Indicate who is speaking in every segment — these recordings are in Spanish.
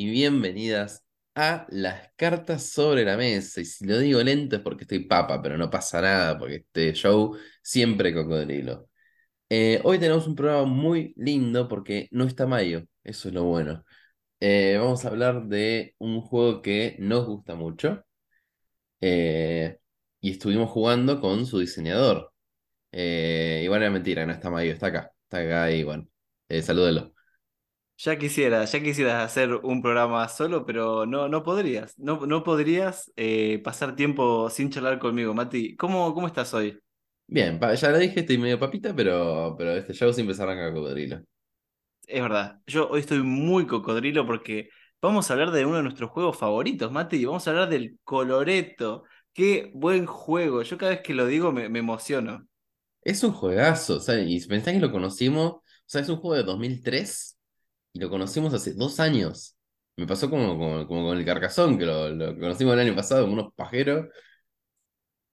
Speaker 1: y bienvenidas a las cartas sobre la mesa. Y si lo digo lento es porque estoy papa, pero no pasa nada, porque este show siempre cocodrilo. Eh, hoy tenemos un programa muy lindo porque no está Mayo, eso es lo bueno. Eh, vamos a hablar de un juego que nos gusta mucho eh, y estuvimos jugando con su diseñador. igual era mentira, no está Mayo, está acá, está acá y bueno, salúdelo.
Speaker 2: Ya quisiera, ya quisieras hacer un programa solo, pero no, no podrías. No, no podrías eh, pasar tiempo sin charlar conmigo, Mati. ¿Cómo, cómo estás hoy?
Speaker 1: Bien, ya lo dije, estoy medio papita, pero, pero este show siempre se arranca cocodrilo.
Speaker 2: Es verdad, yo hoy estoy muy cocodrilo porque vamos a hablar de uno de nuestros juegos favoritos, Mati. Vamos a hablar del Coloreto. Qué buen juego. Yo cada vez que lo digo me, me emociono.
Speaker 1: Es un juegazo, o sea, y pensás que lo conocimos, o sea, es un juego de 2003 y lo conocimos hace dos años. Me pasó como, como, con el Carcazón, que lo, conocimos el año pasado, como unos pajeros.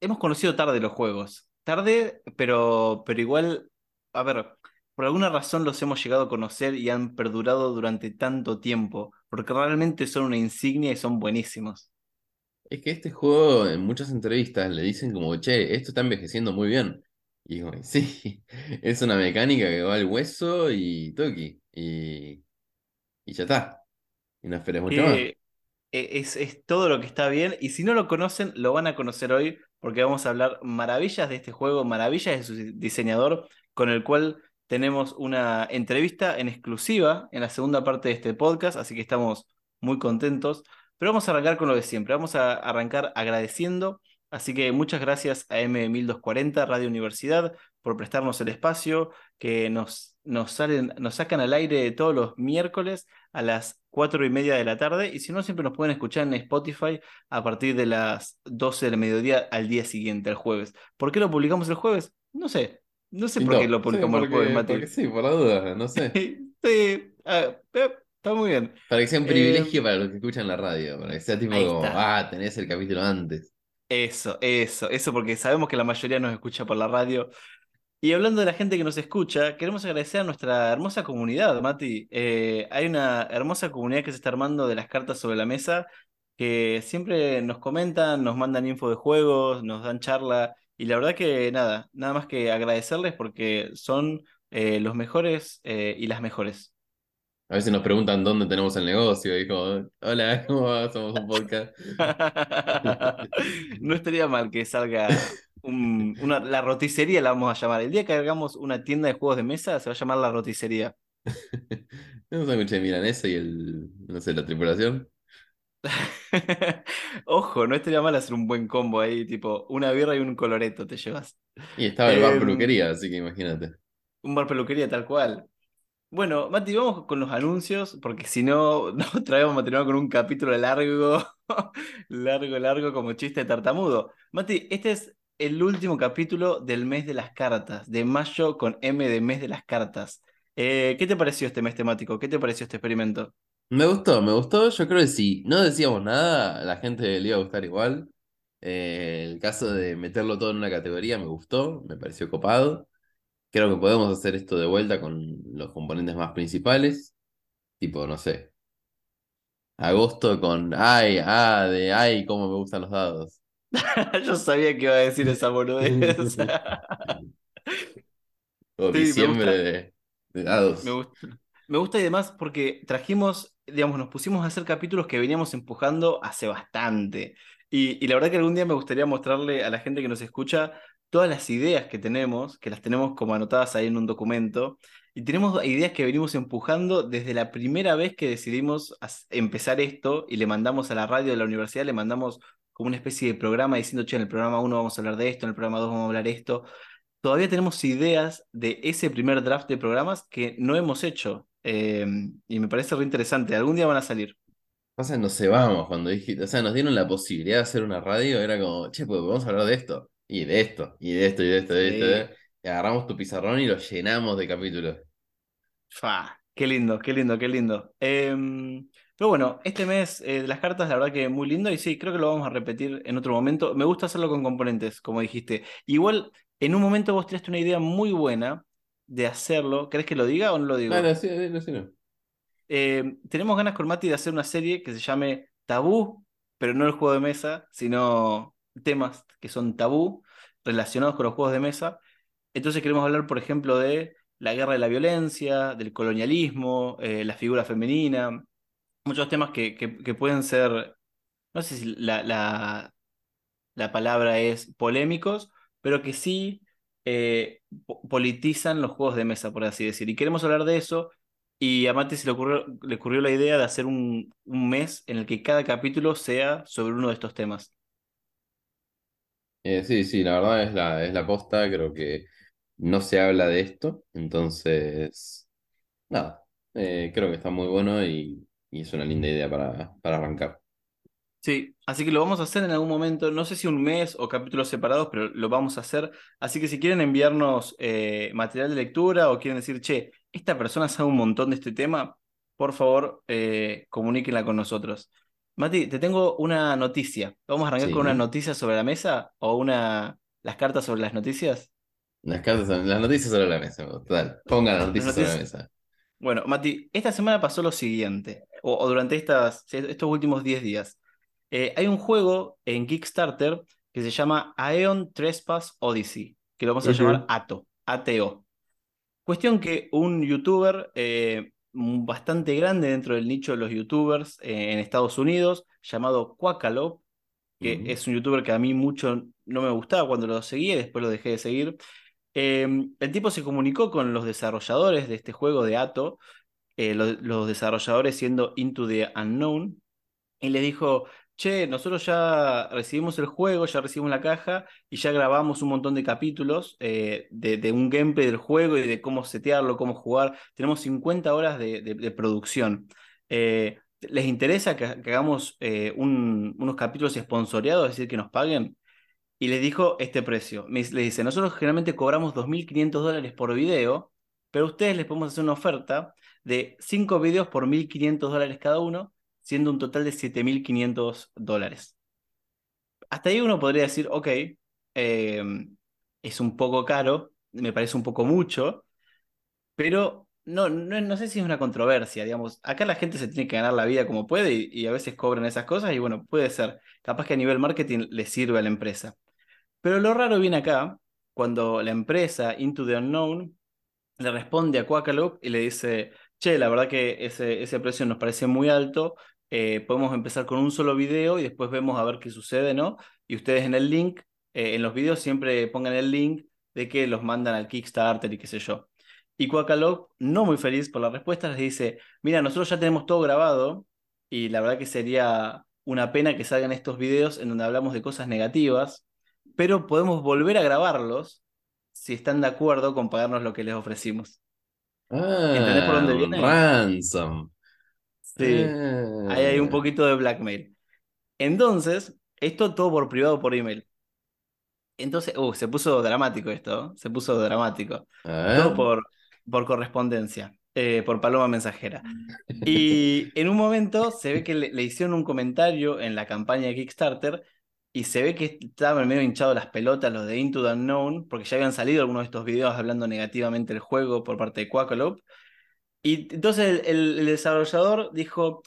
Speaker 2: Hemos conocido tarde los juegos. Tarde, pero, pero igual, a ver, por alguna razón los hemos llegado a conocer y han perdurado durante tanto tiempo, porque realmente son una insignia y son buenísimos.
Speaker 1: Es que este juego, en muchas entrevistas, le dicen como, che, esto está envejeciendo muy bien. Y digo, sí, es una mecánica que va al hueso y toki. Y y ya está. Y no esperes mucho más.
Speaker 2: E, es, es, todo lo que está bien. Y si no lo conocen, lo van a conocer hoy porque vamos a hablar maravillas de este juego, maravillas de su diseñador, con el cual tenemos una entrevista en exclusiva en la segunda parte de este podcast, así que estamos muy contentos. Pero vamos a arrancar con lo de siempre. Vamos a arrancar agradeciendo. Así que muchas gracias a M1240 Radio Universidad por prestarnos el espacio, que nos, nos, salen, nos sacan al aire todos los miércoles a las cuatro y media de la tarde. Y si no, siempre nos pueden escuchar en Spotify a partir de las 12 del mediodía al día siguiente, el jueves. ¿Por qué lo publicamos el jueves? No sé. No sé por qué lo publicamos el jueves, Mati.
Speaker 1: sí, por la duda, no sé.
Speaker 2: sí, ah, eh, está muy bien.
Speaker 1: Para que sea un privilegio eh, para los que escuchan la radio, para que sea tipo como, ah, tenés el capítulo antes.
Speaker 2: Eso, eso, eso, porque sabemos que la mayoría nos escucha por la radio. Y hablando de la gente que nos escucha, queremos agradecer a nuestra hermosa comunidad, Mati. Eh, hay una hermosa comunidad que se está armando de las cartas sobre la mesa, que siempre nos comentan, nos mandan info de juegos, nos dan charla, y la verdad que nada, nada más que agradecerles porque son eh, los mejores eh, y las mejores.
Speaker 1: A veces nos preguntan dónde tenemos el negocio y como, hola, ¿cómo va? Somos un podcast.
Speaker 2: no estaría mal que salga una, la roticería la vamos a llamar. El día que hagamos una tienda de juegos de mesa, se va a llamar la roticería.
Speaker 1: ¿No un sándwich de milanesa y el, no sé, la tripulación?
Speaker 2: Ojo, no estaría mal hacer un buen combo ahí, tipo una birra y un coloreto te llevas.
Speaker 1: Y estaba el bar em, peluquería, así que imagínate.
Speaker 2: Un bar peluquería tal cual. Bueno, Mati, vamos con los anuncios, porque si no, no otra vez vamos a terminar con un capítulo largo, largo, largo, como chiste de tartamudo. Mati, este es el último capítulo del mes de las cartas, de mayo con M de mes de las cartas. Eh, ¿Qué te pareció este mes temático? ¿Qué te pareció este experimento?
Speaker 1: Me gustó, me gustó. Yo creo que si no decíamos nada, la gente le iba a gustar igual. Eh, el caso de meterlo todo en una categoría me gustó, me pareció copado. Creo que podemos hacer esto de vuelta con los componentes más principales. Tipo, no sé. Agosto con ay, ah, de ay, cómo me gustan los dados.
Speaker 2: Yo sabía que iba a decir esa boludez.
Speaker 1: o diciembre de, dados.
Speaker 2: Me gusta. Me gusta y demás porque trajimos, digamos, nos pusimos a hacer capítulos que veníamos empujando hace bastante. Y, y, la verdad que algún día me gustaría mostrarle a la gente que nos escucha todas las ideas que tenemos, que las tenemos como anotadas ahí en un documento. Y tenemos ideas que venimos empujando desde la primera vez que decidimos empezar esto y le mandamos a la radio de la universidad, le mandamos como una especie de programa diciendo, che, en el programa 1 vamos a hablar de esto, en el programa 2 vamos a hablar de esto. Todavía tenemos ideas de ese primer draft de programas que no hemos hecho. Em, y me parece re interesante. Algún día van a salir.
Speaker 1: Pasa que nos cebamos cuando dijiste, o sea, nos dieron la posibilidad de hacer una radio, era como, che, pues vamos a hablar de esto, y de esto, y de esto, y de esto, y de esto, esto. Y agarramos tu pizarrón y lo llenamos de capítulos.
Speaker 2: Fa, qué lindo, qué lindo, qué lindo. Em, pero bueno, este mes eh, de las cartas, la verdad que muy lindo y sí, creo que lo vamos a repetir en otro momento. Me gusta hacerlo con componentes, como dijiste. Igual, en un momento vos tiraste una idea muy buena de hacerlo. ¿Querés que lo diga o no lo digo?
Speaker 1: Ah, no, sí, no, sí, no.
Speaker 2: Eh, tenemos ganas con Mati de hacer una serie que se llame Tabú, pero no el juego de mesa, sino temas que son tabú relacionados con los juegos de mesa. Entonces queremos hablar, por ejemplo, de la guerra de la violencia, del colonialismo, eh, la figura femenina, muchos temas que, que, pueden ser, no sé si la, la, la, palabra es polémicos, pero que sí eh, politizan los juegos de mesa, por así decir. Y queremos hablar de eso y a Mate se le ocurrió, le ocurrió la idea de hacer un, un, mes en el que cada capítulo sea sobre uno de estos temas.
Speaker 1: Eh, sí, sí, la verdad es la, es la posta, creo que no se habla de esto, entonces, nada, eh, creo que está muy bueno y, y, es una linda idea para, para arrancar.
Speaker 2: Sí, así que lo vamos a hacer en algún momento, no sé si un mes o capítulos separados, pero lo vamos a hacer. Así que si quieren enviarnos eh, material de lectura o quieren decir, che, esta persona sabe un montón de este tema, por favor, eh, comuníquenla con nosotros. Mati, te tengo una noticia. ¿Vamos a arrancar con una noticia sobre la mesa o una las cartas sobre las noticias?
Speaker 1: Las cartas, las noticias sobre la mesa, total. Pongan las noticias, sobre la mesa.
Speaker 2: Bueno, Mati, esta semana pasó lo siguiente, o, durante estas, estos últimos 10 días. Eh, hay un juego en Kickstarter que se llama Aeon Trespass Odyssey, que lo vamos a llamar ATO, ATO. Cuestión que un youtuber eh, bastante grande dentro del nicho de los youtubers eh, en Estados Unidos, llamado Quackalope, que es un youtuber que a mí mucho no me gustaba cuando lo seguía después lo dejé de seguir. Em, el tipo se comunicó con los desarrolladores de este juego de Ato, eh, los desarrolladores siendo Into the Unknown, y le dijo, che, nosotros ya recibimos el juego, ya recibimos la caja y ya grabamos un montón de capítulos eh, de, un gameplay del juego y de cómo setearlo, cómo jugar. Tenemos 50 horas de, producción. Eh, ¿Les interesa que, hagamos unos capítulos esponsoreados, es decir, que nos paguen? Y les dijo este precio. Le dice, nosotros generalmente cobramos 2.500 dólares por video, pero a ustedes les podemos hacer una oferta de 5 videos por 1.500 dólares cada uno siendo un total de 7.500 dólares. Hasta ahí uno podría decir, ok, em, es un poco caro, me parece un poco mucho, pero no, no, sé si es una controversia, digamos. Acá la gente se tiene que ganar la vida como puede y, a veces cobran esas cosas y bueno, puede ser. Capaz que a nivel marketing le sirve a la empresa. Pero lo raro viene acá, cuando la empresa Into the Unknown le responde a Quackalope y le dice, che, la verdad que ese, ese precio nos parece muy alto, eh, podemos empezar con un solo video y después vemos a ver qué sucede, ¿no? Y ustedes en el link, eh, en los videos siempre pongan el link de que los mandan al Kickstarter y qué sé yo. Y Quackalope, no muy feliz por la respuesta, les dice, mira, nosotros ya tenemos todo grabado y la verdad que sería una pena que salgan estos videos en donde hablamos de cosas negativas, pero podemos volver a grabarlos si están de acuerdo con pagarnos lo que les ofrecimos.
Speaker 1: Ah, ¿Entendés por dónde viene? Ransom.
Speaker 2: Sí, ahí hay un ah. poquito de blackmail. Entonces, esto todo por privado por email. Entonces, uh, se puso dramático esto, se puso dramático. Todo por, por correspondencia, eh, por paloma mensajera. Y en un momento se ve que le, hicieron un comentario en la campaña de Kickstarter y se ve que estaban medio hinchados las pelotas los de Into the Unknown, porque ya habían salido algunos de estos videos hablando negativamente del juego por parte de Quackalope. Y entonces el, desarrollador dijo,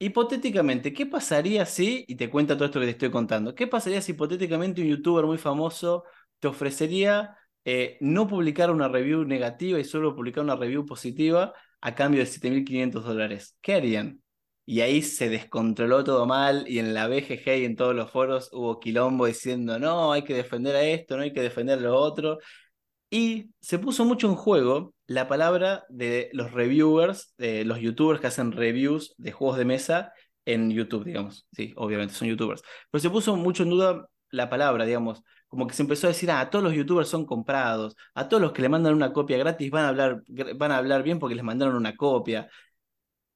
Speaker 2: hipotéticamente, ¿qué pasaría si, y te cuenta todo esto que te estoy contando, qué pasaría si hipotéticamente un youtuber muy famoso te ofrecería eh, no publicar una review negativa y solo publicar una review positiva a cambio de 7.500 dólares? ¿Qué harían? Y ahí se descontroló todo mal y en la BGG y en todos los foros hubo quilombo diciendo, no, hay que defender a esto, no hay que defender a lo otro. Y se puso mucho en juego la palabra de los reviewers, de los youtubers que hacen reviews de juegos de mesa en YouTube, digamos. Sí, obviamente son youtubers. Pero se puso mucho en duda la palabra, digamos. Como que se empezó a decir, ah, todos los youtubers son comprados, a todos los que le mandan una copia gratis van a hablar, van a hablar bien porque les mandaron una copia.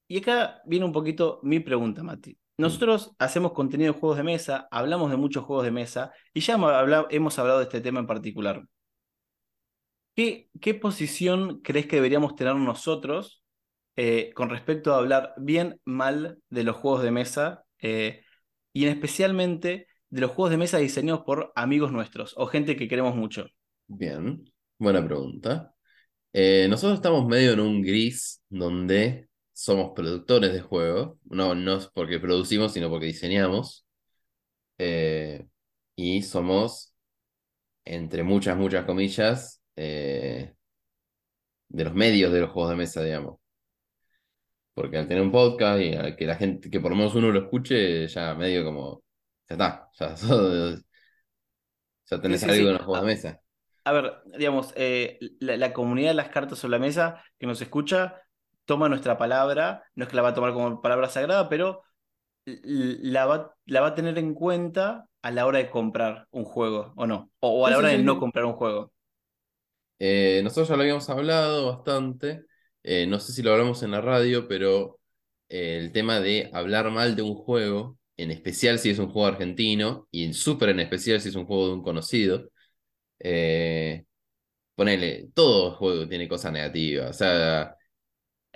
Speaker 2: Y acá viene un poquito mi pregunta, Mati. Nosotros hacemos contenido de juegos de mesa, hablamos de muchos juegos de mesa y ya hemos hablado, de este tema en particular. ¿Qué, qué posición crees que deberíamos tener nosotros eh, con respecto a hablar bien, mal de los juegos de mesa eh, y en especialmente de los juegos de mesa diseñados por amigos nuestros o gente que queremos mucho?
Speaker 1: Bien, buena pregunta. Eh, nosotros estamos medio en un gris donde somos productores de juegos, no, no es porque producimos, sino porque diseñamos. y somos, entre muchas, muchas comillas, de los medios de los juegos de mesa, digamos. Porque al tener un podcast y al que la gente, que por lo menos uno lo escuche, ya medio como, ya está, ya, ya tenés
Speaker 2: Sí, sí,
Speaker 1: algo
Speaker 2: sí.
Speaker 1: en los juegos de mesa.
Speaker 2: A ver, digamos, eh, la, la comunidad de las cartas sobre la mesa que nos escucha toma nuestra palabra, no es que la va a tomar como palabra sagrada, pero la va, la va a tener en cuenta a la hora de comprar un juego, ¿o no? O, o a la hora de no comprar un juego.
Speaker 1: Eh, nosotros ya lo habíamos hablado bastante, eh, no sé si lo hablamos en la radio, pero eh, el tema de hablar mal de un juego, en especial si es un juego argentino, y en súper en especial si es un juego de un conocido, ponele, todo juego tiene cosas negativas, o sea,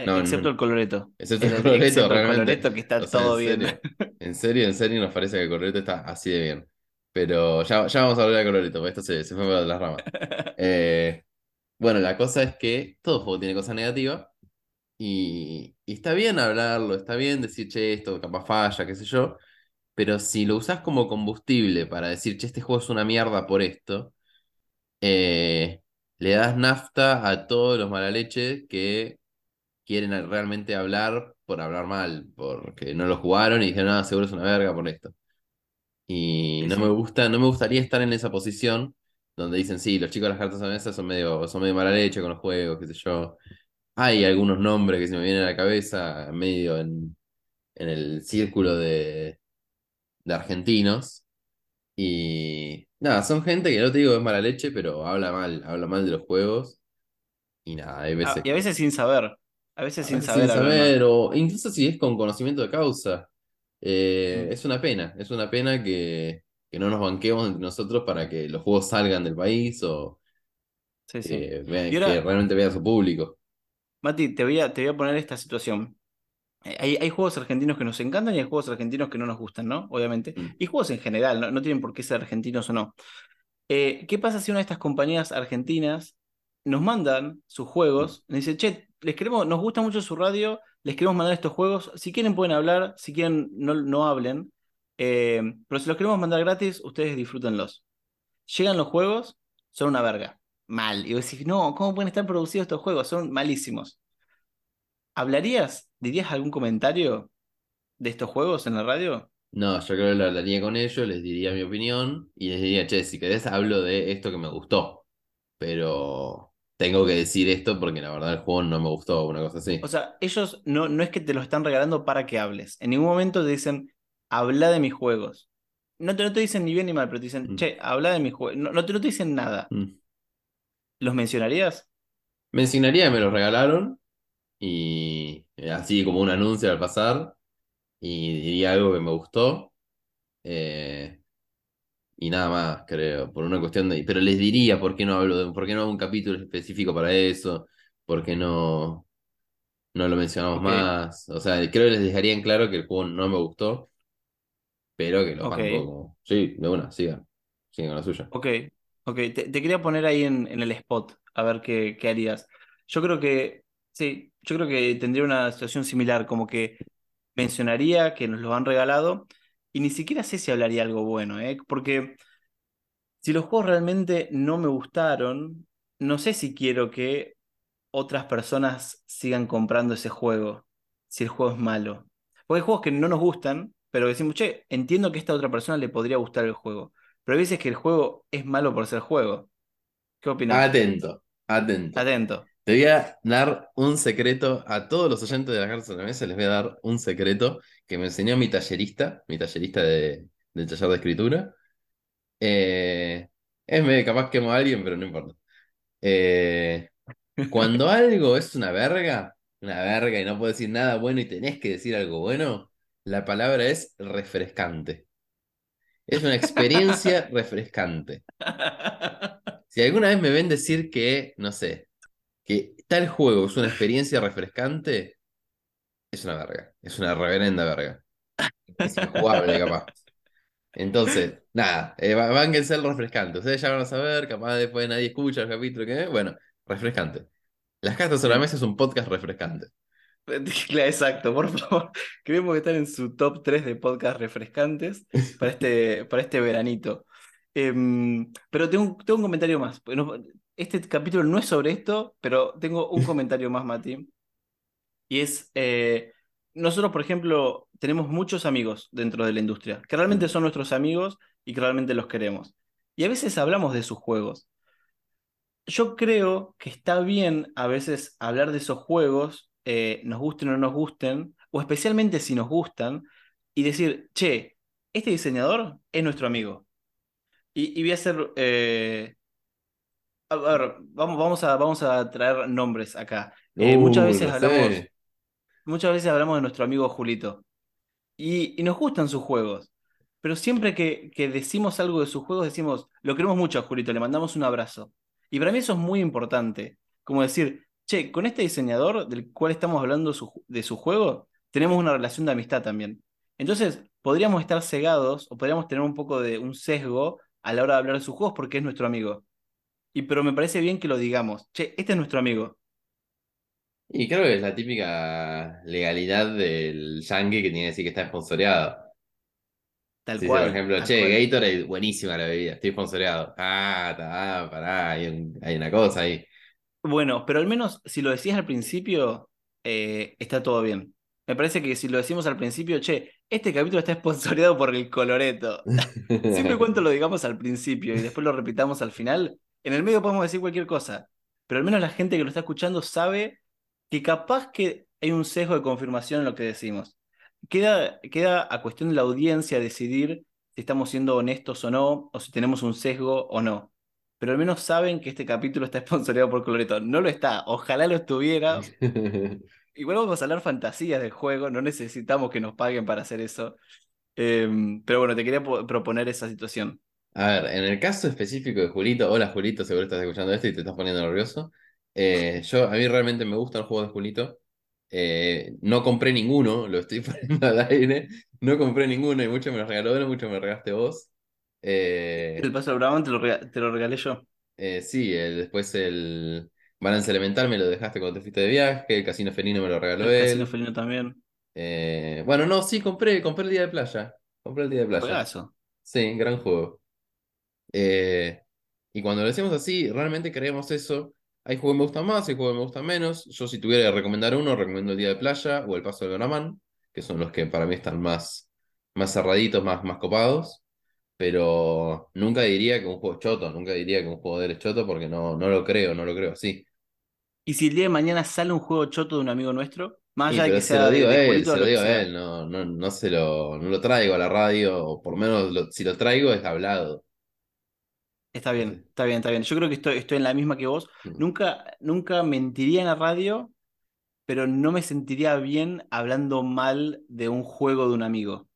Speaker 1: no,
Speaker 2: excepto
Speaker 1: no,
Speaker 2: el coloreto.
Speaker 1: excepto el
Speaker 2: El-
Speaker 1: Coloreto,
Speaker 2: excepto el
Speaker 1: realmente,
Speaker 2: coloreto que está
Speaker 1: o sea,
Speaker 2: todo
Speaker 1: en
Speaker 2: bien.
Speaker 1: serio, en serio, en serio nos parece que el Coloreto está así de bien, pero ya, ya vamos a hablar de Coloreto, porque esto se, se fue por las ramas. Eh, bueno, la cosa es que todo juego tiene cosas negativas. Y, y está bien hablarlo, está bien decir, che, esto capaz falla, qué sé yo, pero si lo usás como combustible para decir, che, este juego es una mierda por esto, eh, le das nafta a todos los mala leche que quieren a- realmente hablar por hablar mal, porque no lo jugaron y dijeron, no, seguro es una verga por esto. Y no
Speaker 2: sí.
Speaker 1: me gusta, no me gustaría estar en esa posición donde dicen, sí, los chicos de las cartas de mesa son medio, son medio mala leche con los juegos, qué sé yo. Hay algunos nombres que se me vienen a la cabeza, medio en, en el círculo de, de argentinos. Y nada, son gente que no te digo es mala leche, pero habla mal, habla mal de los juegos. Y nada, hay
Speaker 2: Ah,
Speaker 1: veces
Speaker 2: y a veces sin saber. A veces
Speaker 1: a
Speaker 2: sin
Speaker 1: veces
Speaker 2: saber
Speaker 1: sin saber, o incluso si es con conocimiento de causa. Eh,
Speaker 2: Mm.
Speaker 1: es una pena, es una pena que, que no nos banquemos entre nosotros para que los juegos salgan del país o
Speaker 2: Sí, sí.
Speaker 1: vean-
Speaker 2: Y
Speaker 1: que
Speaker 2: ahora,
Speaker 1: realmente vean su público.
Speaker 2: Mati, te voy a, te voy a poner esta situación. Eh, Hay, hay juegos argentinos que nos encantan y hay juegos argentinos que no nos gustan, ¿no? Obviamente.
Speaker 1: Mm.
Speaker 2: Y juegos en general, no, no tienen por qué ser argentinos o no. Eh, ¿qué pasa si una de estas compañías argentinas nos mandan sus juegos? Nos dice, che, les queremos, nos gusta mucho su radio, les queremos mandar estos juegos. Si quieren pueden hablar, si quieren no, no hablen. Eh, pero si los queremos mandar gratis, ustedes disfrútenlos. Llegan los juegos, son una verga. Mal. Y vos decís, no, ¿cómo pueden estar producidos estos juegos? Son malísimos. ¿Hablarías, dirías algún comentario de estos juegos en la radio?
Speaker 1: No, yo creo que lo hablaría con ellos, les diría mi opinión y les diría, che, si querés hablo de esto que me gustó, pero tengo que decir esto porque la verdad el juego no me gustó, una cosa así.
Speaker 2: O sea, ellos no, no es que te lo están regalando para que hables. En ningún momento te dicen, habla de mis juegos. No te, no te dicen ni bien ni mal, pero te dicen,
Speaker 1: Mm.
Speaker 2: che, habla de mis juegos. No, no te, no te dicen nada.
Speaker 1: Mm.
Speaker 2: ¿Los mencionarías?
Speaker 1: Me enseñaría que me los regalaron y eh, así como un anuncio al pasar y diría algo que me gustó eh, y nada más, creo, por una cuestión de... Pero les diría por qué no hablo de... por qué no hago un capítulo específico para eso, por qué no, no lo mencionamos más. O sea, creo que les dejaría en claro que el juego no me gustó, pero que lo
Speaker 2: ok,
Speaker 1: banco como... Sí, de una, sigan, sigan con la suya.
Speaker 2: ok, ok. Te, te quería poner ahí en, en el spot, a ver qué, qué harías. Yo creo que, sí, yo creo que tendría una situación similar, como que mencionaría que nos lo han regalado y ni siquiera sé si hablaría algo bueno, ¿eh? Porque si los juegos realmente no me gustaron, no sé si quiero que otras personas sigan comprando ese juego, si el juego es malo. Porque hay juegos que no nos gustan, pero decimos, che, entiendo que a esta otra persona le podría gustar el juego. Pero hay veces que el juego es malo por ser juego. ¿Qué opinas?
Speaker 1: Atento, atento.
Speaker 2: Atento.
Speaker 1: Te voy a dar un secreto a todos los oyentes de la Carta de la Mesa, les voy a dar un secreto que me enseñó mi tallerista, mi tallerista de, del taller de escritura. Eh, es medio capaz quemo a alguien, pero no importa. Eh, cuando algo es una verga, una verga y no puedo decir nada bueno y tenés que decir algo bueno, la palabra es refrescante. Es una experiencia refrescante. Si alguna vez me ven decir que, no sé, que tal juego es una experiencia refrescante, es una verga. Es una reverenda verga. Es injugable, capaz. Entonces, nada, eh, a ser refrescante. Ustedes ya van a saber, capaz después nadie escucha el capítulo que. Bueno, refrescante. Las cartas sobre la mesa es un podcast refrescante.
Speaker 2: Exacto, por favor. Queremos que están en su top 3 de podcast refrescantes para este, para este veranito. Em, pero tengo, tengo un comentario más. Este capítulo no es sobre esto, pero tengo un comentario más, Mati. Y es, eh, nosotros, por ejemplo, tenemos muchos amigos dentro de la industria, que realmente son nuestros amigos y que realmente los queremos. Y a veces hablamos de sus juegos. Yo creo que está bien a veces hablar de esos juegos, eh, nos gusten o no nos gusten, o especialmente si nos gustan, y decir, che, este diseñador es nuestro amigo. Y, voy a hacer... Eh, a ver, vamos, vamos, a, vamos a traer nombres acá. Eh, muchas veces hablamos, muchas veces hablamos de nuestro amigo Julito. Y, nos gustan sus juegos. Pero siempre que, que, decimos algo de sus juegos, decimos, lo queremos mucho a Julito, le mandamos un abrazo. Y para mí eso es muy importante. Como decir, che, con este diseñador del cual estamos hablando de su juego, tenemos una relación de amistad también. Entonces, podríamos estar cegados o podríamos tener un poco de un sesgo a la hora de hablar de sus juegos porque es nuestro amigo. Y pero me parece bien que lo digamos. Che, este es nuestro amigo.
Speaker 1: Y creo que es la típica legalidad del yankee que tiene que decir que está esponsoreado. Tal cual. Por ejemplo, che, Gatorade, buenísima la bebida, estoy sponsoreado. Ah, está, pará, hay, hay, una cosa ahí.
Speaker 2: Bueno, pero al menos si lo decías al principio, eh, está todo bien. Me parece que si lo decimos al principio, che, este capítulo está esponsoreado por el Coloreto. Siempre y cuando lo digamos al principio y después lo repitamos al final, en el medio podemos decir cualquier cosa. Pero al menos la gente que lo está escuchando sabe que capaz que hay un sesgo de confirmación en lo que decimos. Queda, queda a cuestión de la audiencia decidir si estamos siendo honestos o no, o si tenemos un sesgo o no. Pero al menos saben que este capítulo está esponsoreado por Coloreto. No lo está, ojalá lo estuviera. Igual vamos a hablar fantasías del juego, no necesitamos que nos paguen para hacer eso. Em, pero bueno, te quería proponer esa situación.
Speaker 1: A ver, en el caso específico de Julito, hola Julito, seguro estás escuchando esto y te estás poniendo nervioso. Eh, yo, a mí realmente me gusta el juego de Julito. Eh, no compré ninguno, lo estoy poniendo al aire. No compré ninguno y mucho me lo regaló él, mucho me regalaste vos.
Speaker 2: Eh, el paso Brown te lo, te lo regalé yo.
Speaker 1: Sí, después el Balance Elemental me lo dejaste cuando te fuiste de viaje, el Casino Felino me lo regaló
Speaker 2: el
Speaker 1: él.
Speaker 2: Casino Felino también.
Speaker 1: bueno, no, sí, compré, compré el día de playa. Compré el día de playa. Sí, gran juego. y cuando lo decimos así, realmente creemos eso hay juegos que me gustan más, hay juegos que me gustan menos. Yo si tuviera que recomendar uno, recomiendo el Día de Playa o el Paso del Granamán, que son los que para mí están más, más cerraditos, más, más copados. Pero nunca diría que un juego es choto, nunca diría que un juego de él es choto porque no, no lo creo, no lo creo así.
Speaker 2: ¿Y si el día de mañana sale un juego choto de un amigo nuestro? Más allá de que
Speaker 1: sea
Speaker 2: se lo
Speaker 1: digo a él, se lo digo a él, no, no, no, se lo, no lo traigo a la radio, o por menos si lo traigo es hablado.
Speaker 2: Está bien, está bien, está bien. Yo creo que estoy, estoy en la misma que vos. Mm. Nunca, nunca mentiría en la radio, pero no me sentiría bien hablando mal de un juego de un amigo.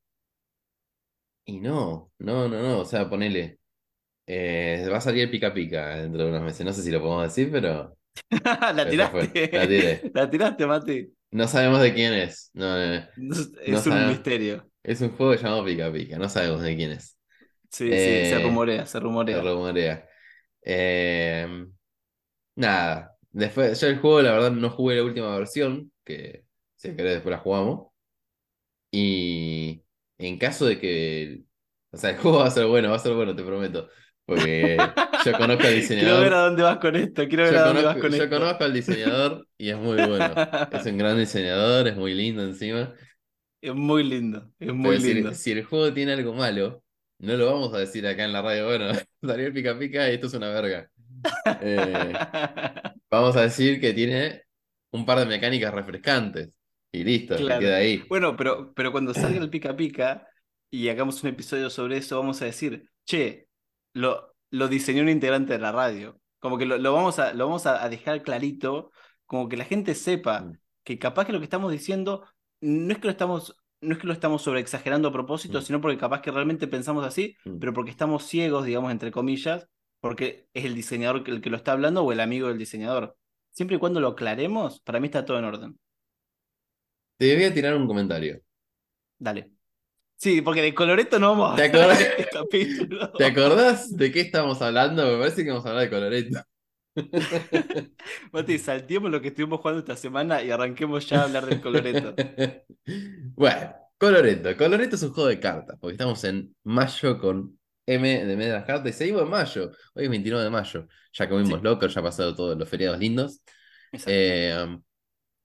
Speaker 1: Y no, no, no, no. O sea, ponele. Eh, va a salir el pica pica dentro de unos meses. No sé si lo podemos decir, pero.
Speaker 2: la tiraste. La tiré. La tiraste, Mati.
Speaker 1: No sabemos de quién es. No,
Speaker 2: es un misterio.
Speaker 1: Es un juego llamado Pica Pica. No sabemos de quién es.
Speaker 2: Sí, sí, se eh, rumorea, se rumorea.
Speaker 1: Se rumorea. Em, nada. Después, yo el juego, la verdad, no jugué la última versión, que si querés después la jugamos. Y en caso de que. O sea, el juego va a ser bueno, va a ser bueno, te prometo. Porque yo conozco al diseñador.
Speaker 2: Quiero ver a dónde vas con esto, quiero ver a dónde vas con
Speaker 1: yo
Speaker 2: esto.
Speaker 1: Yo conozco al diseñador y es muy bueno. Es un gran diseñador, es muy lindo encima.
Speaker 2: Es muy lindo, es muy lindo.
Speaker 1: si el juego tiene algo malo, no lo vamos a decir acá en la radio, bueno, salió el pica pica y esto es una verga. Eh, vamos a decir que tiene un par de mecánicas refrescantes. Y listo, queda ahí.
Speaker 2: Bueno, pero, pero cuando salga el pica pica y hagamos un episodio sobre eso, vamos a decir, che, lo, lo diseñó un integrante de la radio. Como que lo, vamos, a, lo vamos a dejar clarito, como que la gente sepa. Mm. que capaz que lo que estamos diciendo no es que lo estamos, no es que lo estamos sobreexagerando a propósito,
Speaker 1: Mm.
Speaker 2: sino porque capaz que realmente pensamos así,
Speaker 1: Mm.
Speaker 2: pero porque estamos ciegos, digamos, entre comillas, porque es el diseñador el que lo está hablando o el amigo del diseñador. Siempre y cuando lo aclaremos, para mí está todo en orden.
Speaker 1: Te voy a tirar un comentario.
Speaker 2: Dale. Sí, porque de Coloreto no vamos a
Speaker 1: ¿Te acordás?
Speaker 2: este capítulo.
Speaker 1: ¿Te acordás de qué estábamos hablando? Me parece que vamos a hablar de Coloreto.
Speaker 2: Mati, salteemos lo que estuvimos jugando esta semana y arranquemos ya a hablar del Coloreto.
Speaker 1: Bueno, Coloreto. Coloreto es un juego de cartas, porque estamos en mayo con M de media de las cartas y seguimos en mayo. Hoy es 29 de mayo. Ya comimos
Speaker 2: Sí.
Speaker 1: locos, ya pasaron todos los feriados lindos. Eh,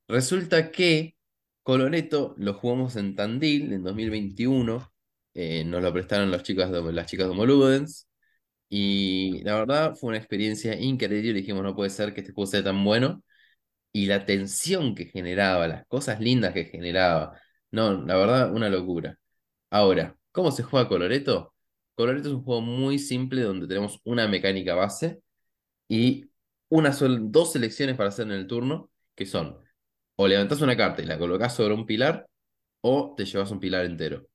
Speaker 1: resulta que Coloreto lo jugamos en Tandil en 2021. eh, nos lo prestaron los chicos de- las chicas de Homoludens. Y la verdad fue una experiencia increíble. Dijimos, no puede ser que este juego sea tan bueno. Y la tensión que generaba, las cosas lindas que generaba. No, la verdad, una locura. Ahora, ¿cómo se juega Coloreto? Coloreto es un juego muy simple donde tenemos una mecánica base y una dos selecciones para hacer en el turno, que son o levantás una carta y la colocás sobre un pilar, o te llevas un pilar entero.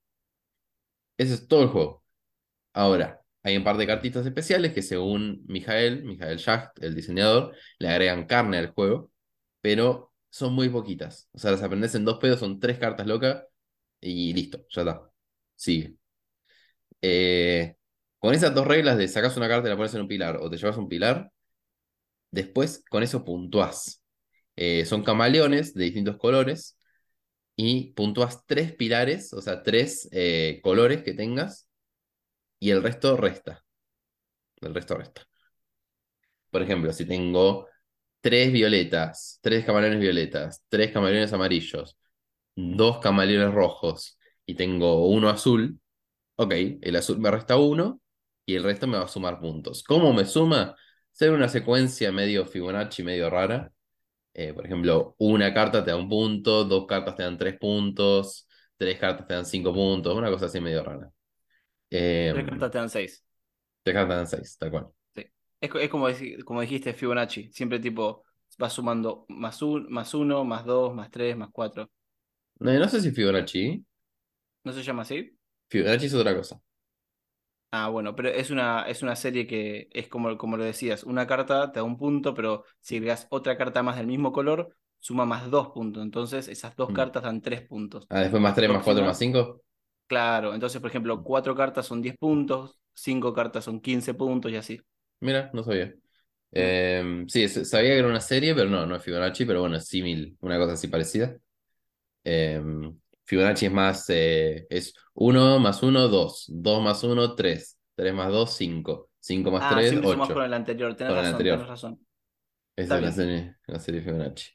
Speaker 1: Ese es todo el juego. Ahora, hay un par de cartitas especiales que según Mijael, Mijael Schacht, el diseñador, le agregan carne al juego, pero son muy poquitas. O sea, las aprendes en dos pedos, son tres cartas locas y listo, ya está. Sigue. Eh, con esas dos reglas de sacas una carta y la pones en un pilar o te llevas un pilar, después con eso puntuás. Eh, son camaleones de distintos colores y puntúas tres pilares, o sea, tres eh, colores que tengas y el resto resta. El resto resta. Por ejemplo, si tengo tres violetas, tres camaleones violetas, tres camaleones amarillos, dos camaleones rojos y tengo uno azul, ok, el azul me resta uno y el resto me va a sumar puntos. ¿Cómo me suma? Ser una secuencia medio Fibonacci, medio rara. Eh, por ejemplo, una carta te da un punto, dos cartas te dan tres puntos, tres cartas te dan cinco puntos, una cosa así medio rara. Eh,
Speaker 2: Tres cartas te dan seis.
Speaker 1: tres cartas te dan seis, tal cual.
Speaker 2: Es, co- es como, como dijiste Fibonacci, siempre tipo vas sumando más, un, más uno, más dos, más tres, más cuatro.
Speaker 1: No, no sé si Fibonacci.
Speaker 2: ¿No se llama así?
Speaker 1: Fibonacci es otra cosa.
Speaker 2: Ah, bueno, pero es una, es una serie que es como, como lo decías, una carta te da un punto, pero si agregas otra carta más del mismo color, suma más dos puntos. Entonces esas dos
Speaker 1: Mm.
Speaker 2: cartas dan tres puntos.
Speaker 1: Ah, después más tres, más cuatro, más cinco.
Speaker 2: Claro, entonces por ejemplo, cuatro cartas son 10 puntos, cinco cartas son 15 puntos y así.
Speaker 1: Mira, no sabía. Eh, sí, sabía que era una serie, pero no, no es Fibonacci, pero bueno, es símil, una cosa así parecida. Eh, Fibonacci es más, eh, es 1 más 1, 2, 2 más 1, 3, 3 más 2, 5, 5 más
Speaker 2: Ah,
Speaker 1: 3,
Speaker 2: siempre sumás
Speaker 1: 8.
Speaker 2: con el anterior, tenés razón,
Speaker 1: anterior.
Speaker 2: tenés razón.
Speaker 1: Es la serie, la serie Fibonacci.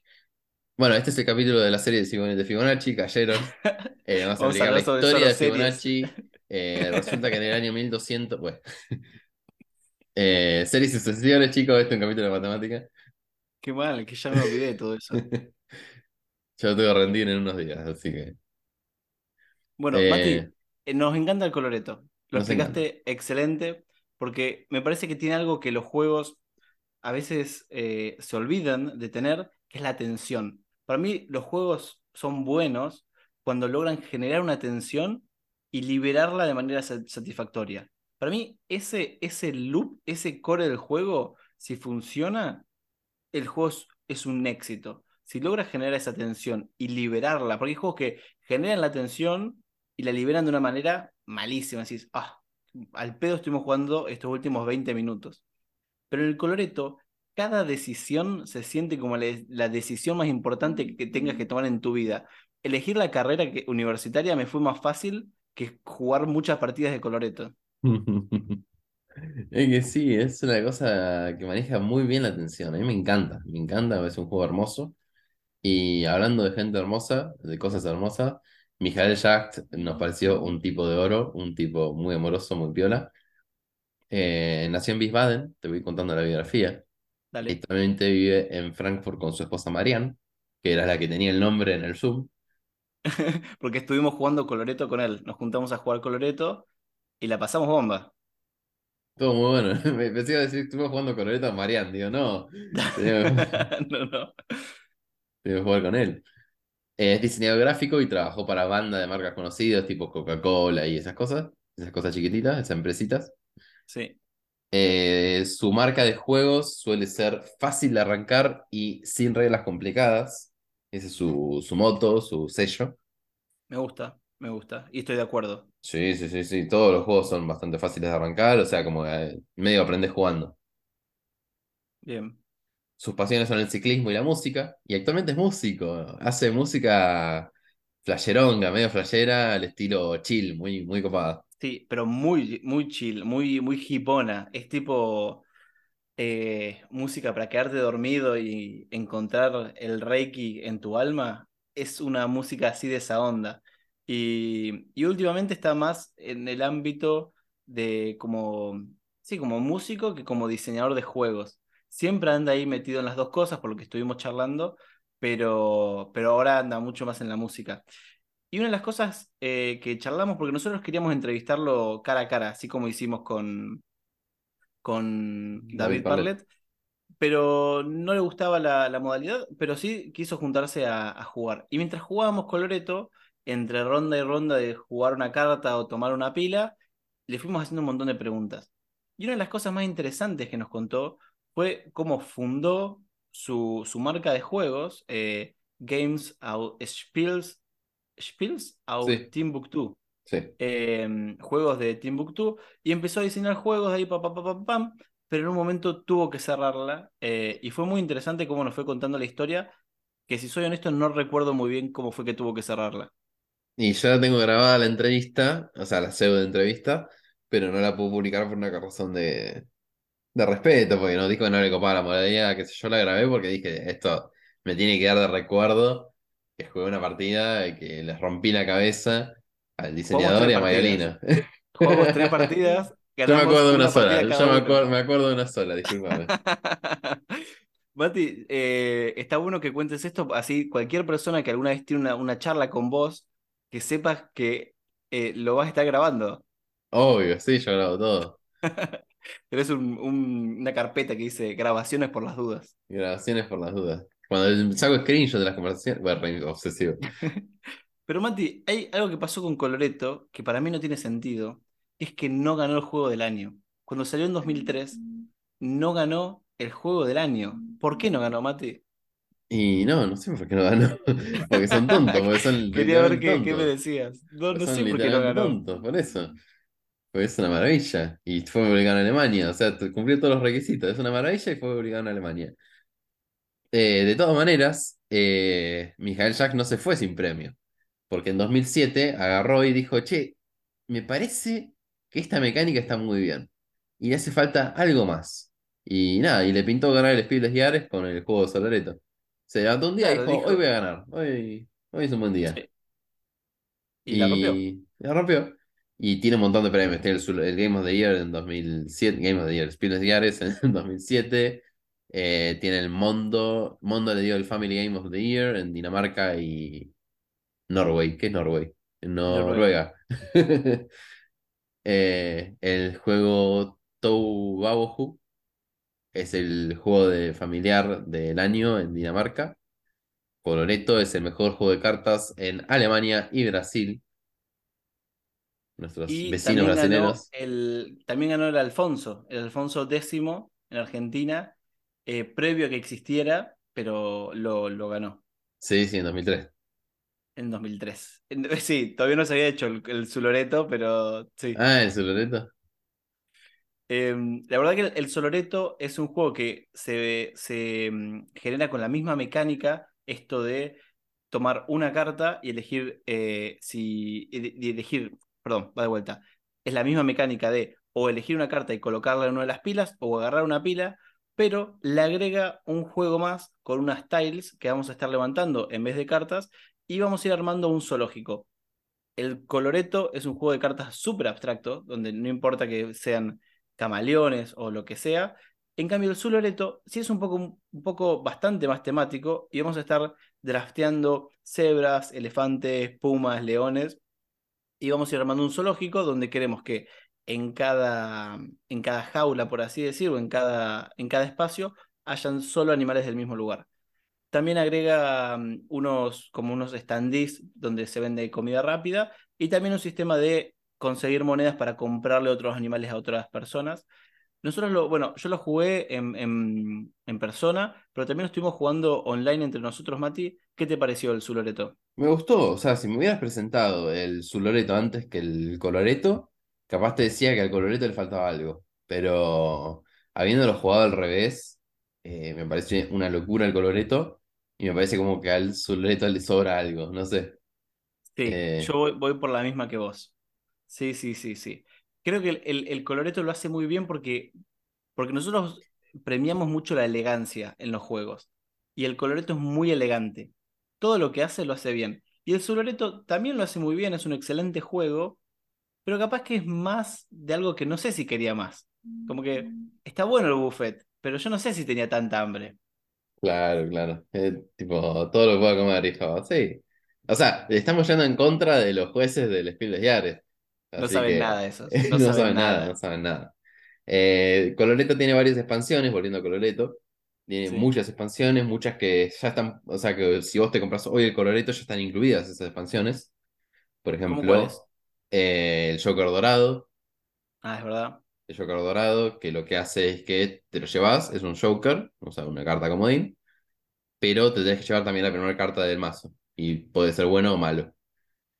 Speaker 1: Bueno, este es el capítulo de la serie de Fibon- de Fibonacci, cayeron. Eh, vamos a
Speaker 2: Vamos a
Speaker 1: explicar la historia de. Fibonacci. Eh, resulta que en el año 1200, bueno. Eh, series y sucesiones, chicos, este es un capítulo de matemática.
Speaker 2: Qué mal, que ya me olvidé de todo eso.
Speaker 1: Yo lo tengo que rendir en unos días, así que.
Speaker 2: Bueno,
Speaker 1: Eh,
Speaker 2: Mati, nos encanta el coloreto. Lo explicaste excelente, porque me parece que tiene algo que los juegos a veces se olvidan de tener, que es la tensión. Para mí, los juegos son buenos cuando logran generar una tensión y liberarla de manera sa- satisfactoria. Para mí, ese, ese loop, ese core del juego, si funciona, el juego es, un éxito. Si logras generar esa tensión y liberarla, porque hay juegos que generan la tensión y la liberan de una manera malísima. Decís, ah, al pedo estuvimos jugando estos últimos 20 minutos. Pero en el Coloreto, cada decisión se siente como la, la decisión más importante que, tengas que tomar en tu vida. Elegir la carrera universitaria me fue más fácil que jugar muchas partidas de Coloreto.
Speaker 1: Es que sí, es una cosa que maneja muy bien la atención. A mí me encanta, me encanta, es un juego hermoso. Y hablando de gente hermosa, de cosas hermosas, Mijael Schacht nos pareció un tipo de oro, un tipo muy amoroso, muy piola. Eh, nació en Wiesbaden, te voy contando la biografía.
Speaker 2: Dale.
Speaker 1: Actualmente vive en Frankfurt con su esposa Marianne, que era la que tenía el nombre en el Zoom.
Speaker 2: Porque estuvimos jugando Coloreto con él. Nos juntamos a jugar Coloreto y la pasamos bomba.
Speaker 1: Todo muy bueno. Me iba a decir, estuve jugando con a Marianne. Digo, no,
Speaker 2: no, no.
Speaker 1: que jugar con él. Eh, es diseñador gráfico y trabajó para bandas de marcas conocidas, tipo Coca-Cola y esas cosas, esas cosas chiquititas, esas empresitas.
Speaker 2: Sí.
Speaker 1: Eh, su marca de juegos suele ser fácil de arrancar y sin reglas complicadas. Ese es su, su moto, su sello.
Speaker 2: Me gusta, me gusta. Y estoy de acuerdo.
Speaker 1: Sí, sí, sí, sí. Todos los juegos son bastante fáciles de arrancar, o sea, como que medio aprendes jugando.
Speaker 2: Bien.
Speaker 1: Sus pasiones son el ciclismo y la música, y actualmente es músico. Hace música flasheronga, medio flashera, al estilo chill, muy, muy copada.
Speaker 2: Sí, pero muy, muy chill, muy, muy hipona. Es tipo eh, música para quedarte dormido y encontrar el Reiki en tu alma. Es una música así de esa onda. Y, y últimamente está más en el ámbito de como, sí, como músico que como diseñador de juegos. Siempre anda ahí metido en las dos cosas, por lo que estuvimos charlando, pero, pero ahora anda mucho más en la música. Y una de las cosas eh, que charlamos, porque nosotros queríamos entrevistarlo cara a cara, así como hicimos con, con
Speaker 1: David
Speaker 2: David
Speaker 1: Parlet.
Speaker 2: Parlet, pero no le gustaba la, la modalidad, pero sí quiso juntarse a, a jugar. Y mientras jugábamos con Loreto, entre ronda y ronda de jugar una carta o tomar una pila, le fuimos haciendo un montón de preguntas. Y una de las cosas más interesantes que nos contó fue cómo fundó su, su marca de juegos, eh, Games Out Spiels, Spiels Out
Speaker 1: Sí.
Speaker 2: Timbuktu
Speaker 1: Sí.
Speaker 2: eh, juegos de Timbuktu y empezó a diseñar juegos de ahí, pa, pa, pa, pam, pero en un momento tuvo que cerrarla eh, y fue muy interesante cómo nos fue contando la historia, que si soy honesto no recuerdo muy bien cómo fue que tuvo que cerrarla.
Speaker 1: Y yo la tengo grabada la entrevista, o sea, la pseudo entrevista, pero no la puedo publicar por una razón de, de respeto, porque nos dijo que no le copaba la modalidad, que sé yo, la grabé porque dije, esto me tiene que dar de recuerdo que jugué una partida y que les rompí la cabeza al diseñador y a Mayolina.
Speaker 2: Jugamos tres partidas.
Speaker 1: Yo me acuerdo de una sola, yo me acuerdo, me acuerdo de una sola, discúlpame.
Speaker 2: Mati, eh, está bueno que cuentes esto, así cualquier persona que alguna vez tiene una, una charla con vos, que sepas que eh, lo vas a estar grabando.
Speaker 1: Obvio, sí, yo grabo todo.
Speaker 2: Un- un- una carpeta que dice grabaciones por las dudas.
Speaker 1: Grabaciones por las dudas. Cuando saco screenshot de las conversaciones, bueno, obsesivo.
Speaker 2: Pero Mati, hay algo que pasó con Coloreto que para mí no tiene sentido, es que no ganó el juego del año. Cuando salió en 2003, no ganó el juego del año. ¿Por qué no ganó, Mati?
Speaker 1: Y no, no sé por qué no ganó. Porque son tontos, porque son
Speaker 2: Quería ver qué, qué me decías. No, no sé por qué no ganó.
Speaker 1: tontos, por eso. Pues es una maravilla. Y fue publicado en Alemania. O sea, cumplió todos los requisitos. Es una maravilla y fue publicado en Alemania. Eh, de todas maneras, eh, Michael Jack no se fue sin premio. Porque en 2007 agarró y dijo, che, me parece que esta mecánica está muy bien. Y le hace falta algo más. Y nada, y le pintó ganar el Spiel des Jahres con el juego de Soloreto. Se levantó un día y dijo,
Speaker 2: dijo-
Speaker 1: hoy voy a ganar. Hoy, hoy es un buen día.
Speaker 2: Sí. Y la rompió.
Speaker 1: Y la rompió. Y tiene un montón de premios. Tiene el, Game of the Year en 2007. Game of the Year, Spiel des Jahres en 2007. Eh, tiene el Mondo. Mondo le dio el Family Game of the Year en Dinamarca y Norway. ¿Qué es Norway? En Noruega. Eh, el juego Tou Babohu es el juego de familiar del año en Dinamarca. Coloreto es el mejor juego de cartas en Alemania y Brasil. Nuestros
Speaker 2: Y
Speaker 1: vecinos
Speaker 2: también ganó,
Speaker 1: brasileños.
Speaker 2: el, también ganó el Alfonso, el Alfonso X en Argentina, eh, previo a que existiera, pero lo, lo ganó
Speaker 1: Sí, sí, en 2003.
Speaker 2: en 2003. En- sí, todavía no se había hecho el, el Soloreto, pero sí.
Speaker 1: Ah, el Coloreto.
Speaker 2: Em, la verdad que el, el Soloreto es un juego que se, se mm, genera con la misma mecánica, esto de tomar una carta y elegir eh, si y elegir, perdón, va de vuelta. Es la misma mecánica de o elegir una carta y colocarla en una de las pilas o agarrar una pila, pero le agrega un juego más con unas tiles que vamos a estar levantando en vez de cartas y vamos a ir armando un zoológico. El Coloreto es un juego de cartas súper abstracto, donde no importa que sean camaleones o lo que sea. En cambio, el Soloreto sí es un poco, un poco bastante más temático y vamos a estar drafteando cebras, elefantes, pumas, leones y vamos a ir armando un zoológico donde queremos que en cada, en cada jaula, por así decirlo, en cada, en cada espacio, hayan solo animales del mismo lugar. También agrega mm, unos, como unos standees donde se vende comida rápida y también un sistema de conseguir monedas para comprarle otros animales a otras personas. Nosotros lo, bueno, yo lo jugué en, en, en persona, pero también estuvimos jugando online entre nosotros, Mati. ¿Qué te pareció el Zuloreto?
Speaker 1: Me gustó, o sea, si me hubieras presentado el Zuloreto antes que el Coloreto, capaz te decía que al Coloreto le faltaba algo, pero habiéndolo jugado al revés, eh, me parece una locura el Coloreto y me parece como que al Zuloreto le sobra algo, no sé.
Speaker 2: Sí,
Speaker 1: Eh,
Speaker 2: yo voy, voy por la misma que vos. Sí, sí, sí, sí. Creo que el, el- el Coloreto lo hace muy bien porque, porque nosotros premiamos mucho la elegancia en los juegos. Y el Coloreto es muy elegante. Todo lo que hace lo hace bien. Y el Zuloreto también lo hace muy bien, es un excelente juego, pero capaz que es más de algo que no sé si quería más. Como que está bueno el buffet, pero yo no sé si tenía tanta hambre.
Speaker 1: Claro, claro. Eh, tipo, todo lo que pueda comer, hijo. Sí. O sea, estamos yendo en contra de los jueces del Spiel des Jahres.
Speaker 2: No saben
Speaker 1: que
Speaker 2: nada de esos.
Speaker 1: no,
Speaker 2: No,
Speaker 1: saben nada, no saben nada. Eh, Coloreto tiene varias expansiones, volviendo a Coloreto. Tiene
Speaker 2: Sí.
Speaker 1: muchas expansiones, muchas que ya están, o sea, que si vos te compras hoy el Coloreto ya están incluidas esas expansiones. Por
Speaker 2: ¿Cómo
Speaker 1: ejemplo? Eh, el Joker Dorado.
Speaker 2: Ah, es verdad.
Speaker 1: El Joker Dorado, que lo que hace es que te lo llevas, es un Joker, o sea, una carta comodín, pero te tenés que llevar también la primera carta del mazo. Y puede ser bueno o malo.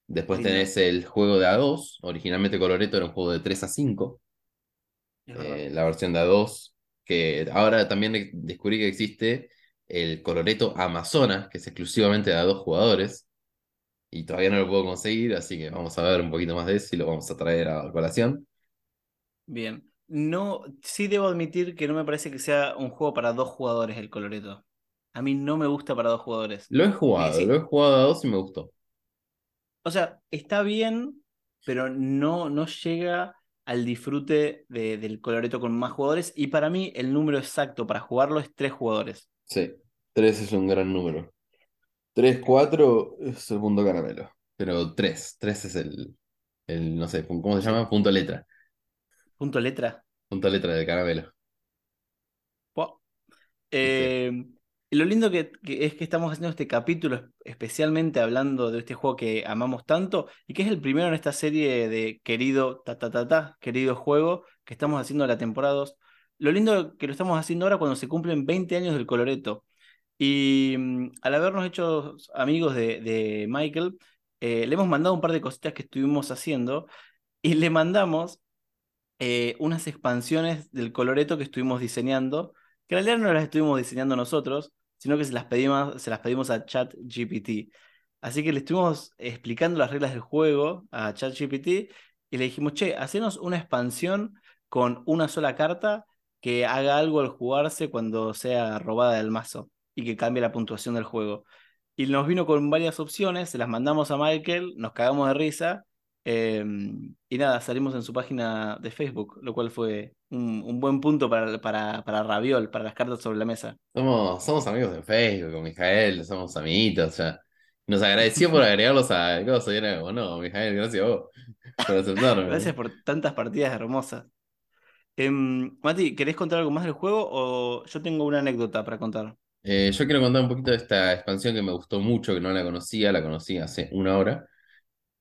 Speaker 1: Después tenés el juego de A2. Originalmente Coloreto era un juego de 3 a 5.
Speaker 2: Es verdad.
Speaker 1: eh, la versión de A2. Que ahora también de- descubrí que existe el Coloreto Amazonas, que es exclusivamente de A2 jugadores. Y todavía no lo puedo conseguir, así que vamos a ver un poquito más de eso y lo vamos a traer a colación.
Speaker 2: Bien. No, sí debo admitir que no me parece que sea un juego para dos jugadores el Coloreto. A mí no me gusta para dos jugadores.
Speaker 1: Lo he jugado,
Speaker 2: sí,
Speaker 1: lo he jugado a A2 y me gustó.
Speaker 2: o sea, está bien, pero no, no llega al disfrute de- del Coloreto con más jugadores. Y para mí el número exacto para jugarlo es tres jugadores.
Speaker 1: Sí, 3 es un gran número. 3, 4 es el punto caramelo. Pero 3, 3 es el, el, no sé, ¿cómo se llama? Punto letra.
Speaker 2: Punto letra.
Speaker 1: Punto letra del caramelo.
Speaker 2: Eh, lo lindo que, que es que estamos haciendo este capítulo es- especialmente hablando de este juego que amamos tanto y que es el primero en esta serie de querido ta ta ta ta, querido juego que estamos haciendo la temporada 2. Lo lindo que lo estamos haciendo ahora cuando se cumplen 20 años del Coloreto. Y mm, al habernos hecho amigos de, de Michael, eh, le hemos mandado un par de cositas que estuvimos haciendo y le mandamos eh, unas expansiones del Coloreto que estuvimos diseñando, que en realidad no las estuvimos diseñando nosotros, sino que se las pedimos, se las pedimos a ChatGPT. Así que le estuvimos explicando las reglas del juego a ChatGPT y le dijimos, che, hacenos una expansión con una sola carta que haga algo al jugarse cuando sea robada del mazo y que cambie la puntuación del juego. Y nos vino con varias opciones, se las mandamos a Michael, nos cagamos de risa eh, y nada, salimos en su página de Facebook, lo cual fue un, un buen punto para, para, para Raviol, para las cartas sobre la mesa.
Speaker 1: Somos, somos amigos de Facebook con Mijael, somos amiguitos ya. Nos agradeció por agregarlos a cosas y era como, no, Mijael, gracias a vos por aceptarme.
Speaker 2: Gracias por tantas partidas hermosas. Em, Mati, ¿querés contar algo más del juego o yo tengo una anécdota para contar?
Speaker 1: Eh, yo quiero contar un poquito de esta expansión que me gustó mucho, que no la conocía, la conocí hace una hora.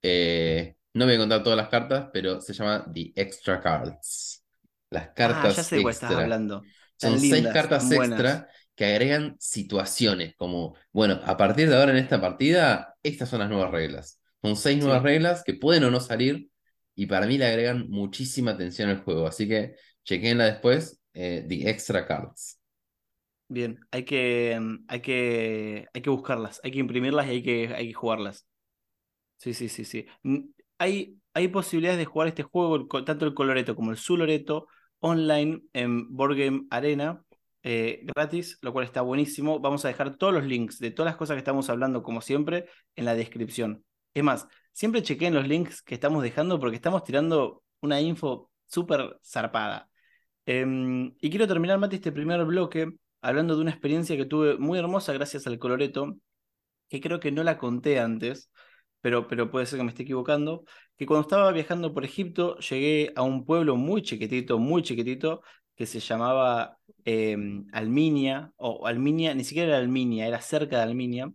Speaker 1: Eh, no voy a contar todas las cartas, pero se llama The Extra Cards. Las
Speaker 2: Ah, ya
Speaker 1: cartas
Speaker 2: sé de cuál estás
Speaker 1: extra.
Speaker 2: hablando.
Speaker 1: Son seis cartas extra que agregan situaciones, como, bueno, a partir de ahora en esta partida, estas son las nuevas reglas. Son seis nuevas reglas que pueden o no salir, y para mí le agregan muchísima atención al juego. Así que chequenla después, eh, The Extra Cards.
Speaker 2: Bien, hay que, em, hay que, hay que buscarlas, hay que imprimirlas y hay que, hay que jugarlas. Sí, sí, sí, sí. Mm, Hay, hay posibilidades de jugar este juego, tanto el Coloreto como el Zuloreto, online en Board Game Arena, eh, gratis, lo cual está buenísimo. Vamos a dejar todos los links de todas las cosas que estamos hablando, como siempre, en la descripción. Es más, siempre chequen los links que estamos dejando porque estamos tirando una info súper zarpada. Em, y quiero terminar, Mati, este primer bloque hablando de una experiencia que tuve muy hermosa gracias al Coloreto, que creo que no la conté antes, pero, pero puede ser que me esté equivocando, que cuando estaba viajando por Egipto llegué a un pueblo muy chiquitito, muy chiquitito, que se llamaba em, Alminia, o Alminia, ni siquiera era Alminia, era cerca de Alminia.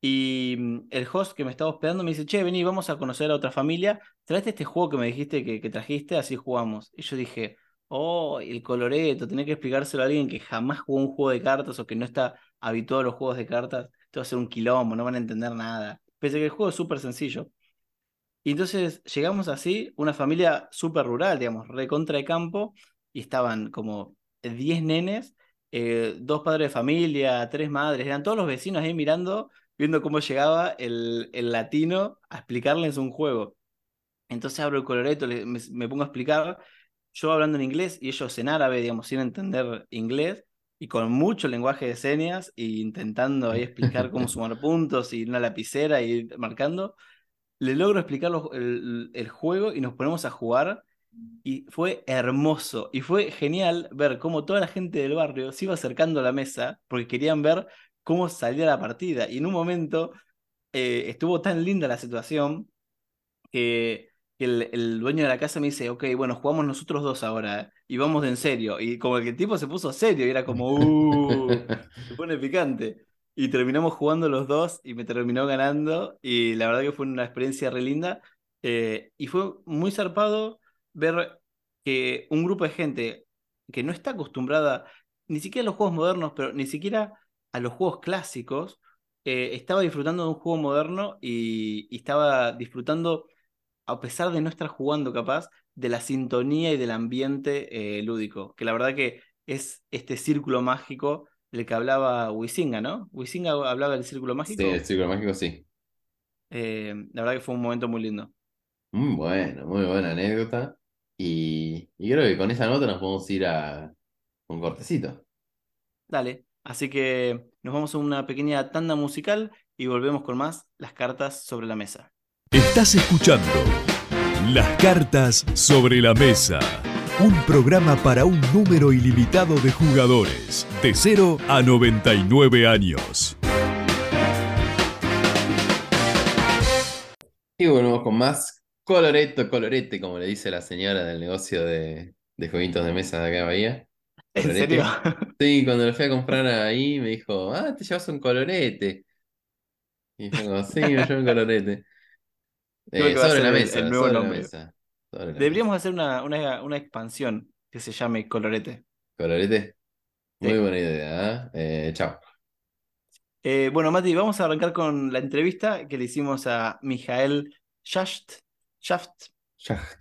Speaker 2: Y mm, el host que me estaba hospedando me dice, che, vení, vamos a conocer a otra familia, traete este juego que me dijiste que, que trajiste, así jugamos. Y yo dije, oh, el coloreto, tenía que explicárselo a alguien que jamás jugó un juego de cartas o que no está habituado a los juegos de cartas. Esto va a ser un quilombo, no van a entender nada. Pese a que el juego es súper sencillo. Y entonces llegamos así, una familia súper rural, digamos, recontra de campo, y estaban como 10 nenes, eh, dos padres de familia, tres madres, eran todos los vecinos ahí mirando, viendo cómo llegaba el, el latino a explicarles un juego. Entonces abro el coloreto, me, pongo a explicar, yo hablando en inglés y ellos en árabe, digamos, sin entender inglés, y con mucho lenguaje de señas, e intentando ahí explicar cómo sumar puntos y una lapicera y marcando le logro explicar el, juego y nos ponemos a jugar. Y fue hermoso. Y fue genial ver cómo toda la gente del barrio se iba acercando a la mesa porque querían ver cómo salía la partida. Y en un momento eh, estuvo tan linda la situación que el, dueño de la casa me dice, ok, bueno, jugamos nosotros dos ahora, ¿eh? y vamos de en serio. Y como que el tipo se puso serio y era como, uh, se pone picante. Y terminamos jugando los dos y me terminó ganando. Y la verdad que fue una experiencia re linda. Eh, y fue muy zarpado ver que un grupo de gente que no está acostumbrada ni siquiera a los juegos modernos, pero ni siquiera a los juegos clásicos, eh, estaba disfrutando de un juego moderno y, estaba disfrutando, a pesar de no estar jugando capaz, de la sintonía y del ambiente eh, lúdico. Que la verdad que es este círculo mágico el que hablaba Wisinga, ¿no? Wisinga hablaba del círculo mágico.
Speaker 1: Sí, el círculo mágico sí.
Speaker 2: Eh, la verdad que fue un momento muy lindo.
Speaker 1: Muy bueno, muy buena anécdota. Y, creo que con esa nota nos podemos ir a un cortecito.
Speaker 2: Dale, así que nos vamos a una pequeña tanda musical y volvemos con más las cartas sobre la mesa.
Speaker 3: Estás escuchando las cartas sobre la mesa un programa para un número ilimitado de jugadores, de 0 a 99 años.
Speaker 1: Y volvemos con más coloreto, colorete, como le dice la señora del negocio de, de jueguitos de mesa de acá de Bahía.
Speaker 2: ¿En serio?
Speaker 1: Sí, cuando lo fui a comprar ahí me dijo, ah, te llevas un colorete. Y yo como, sí, me llevo un colorete.
Speaker 2: Eh, sobre la mesa, sobre la mesa. Deberíamos hacer una, una, expansión que se llame Colorete.
Speaker 1: ¿Colorete? Muy buena idea. ¿eh? eh chao.
Speaker 2: Eh, bueno, Mati, vamos a arrancar con la entrevista que le hicimos a Mijael Shaft. Shaft.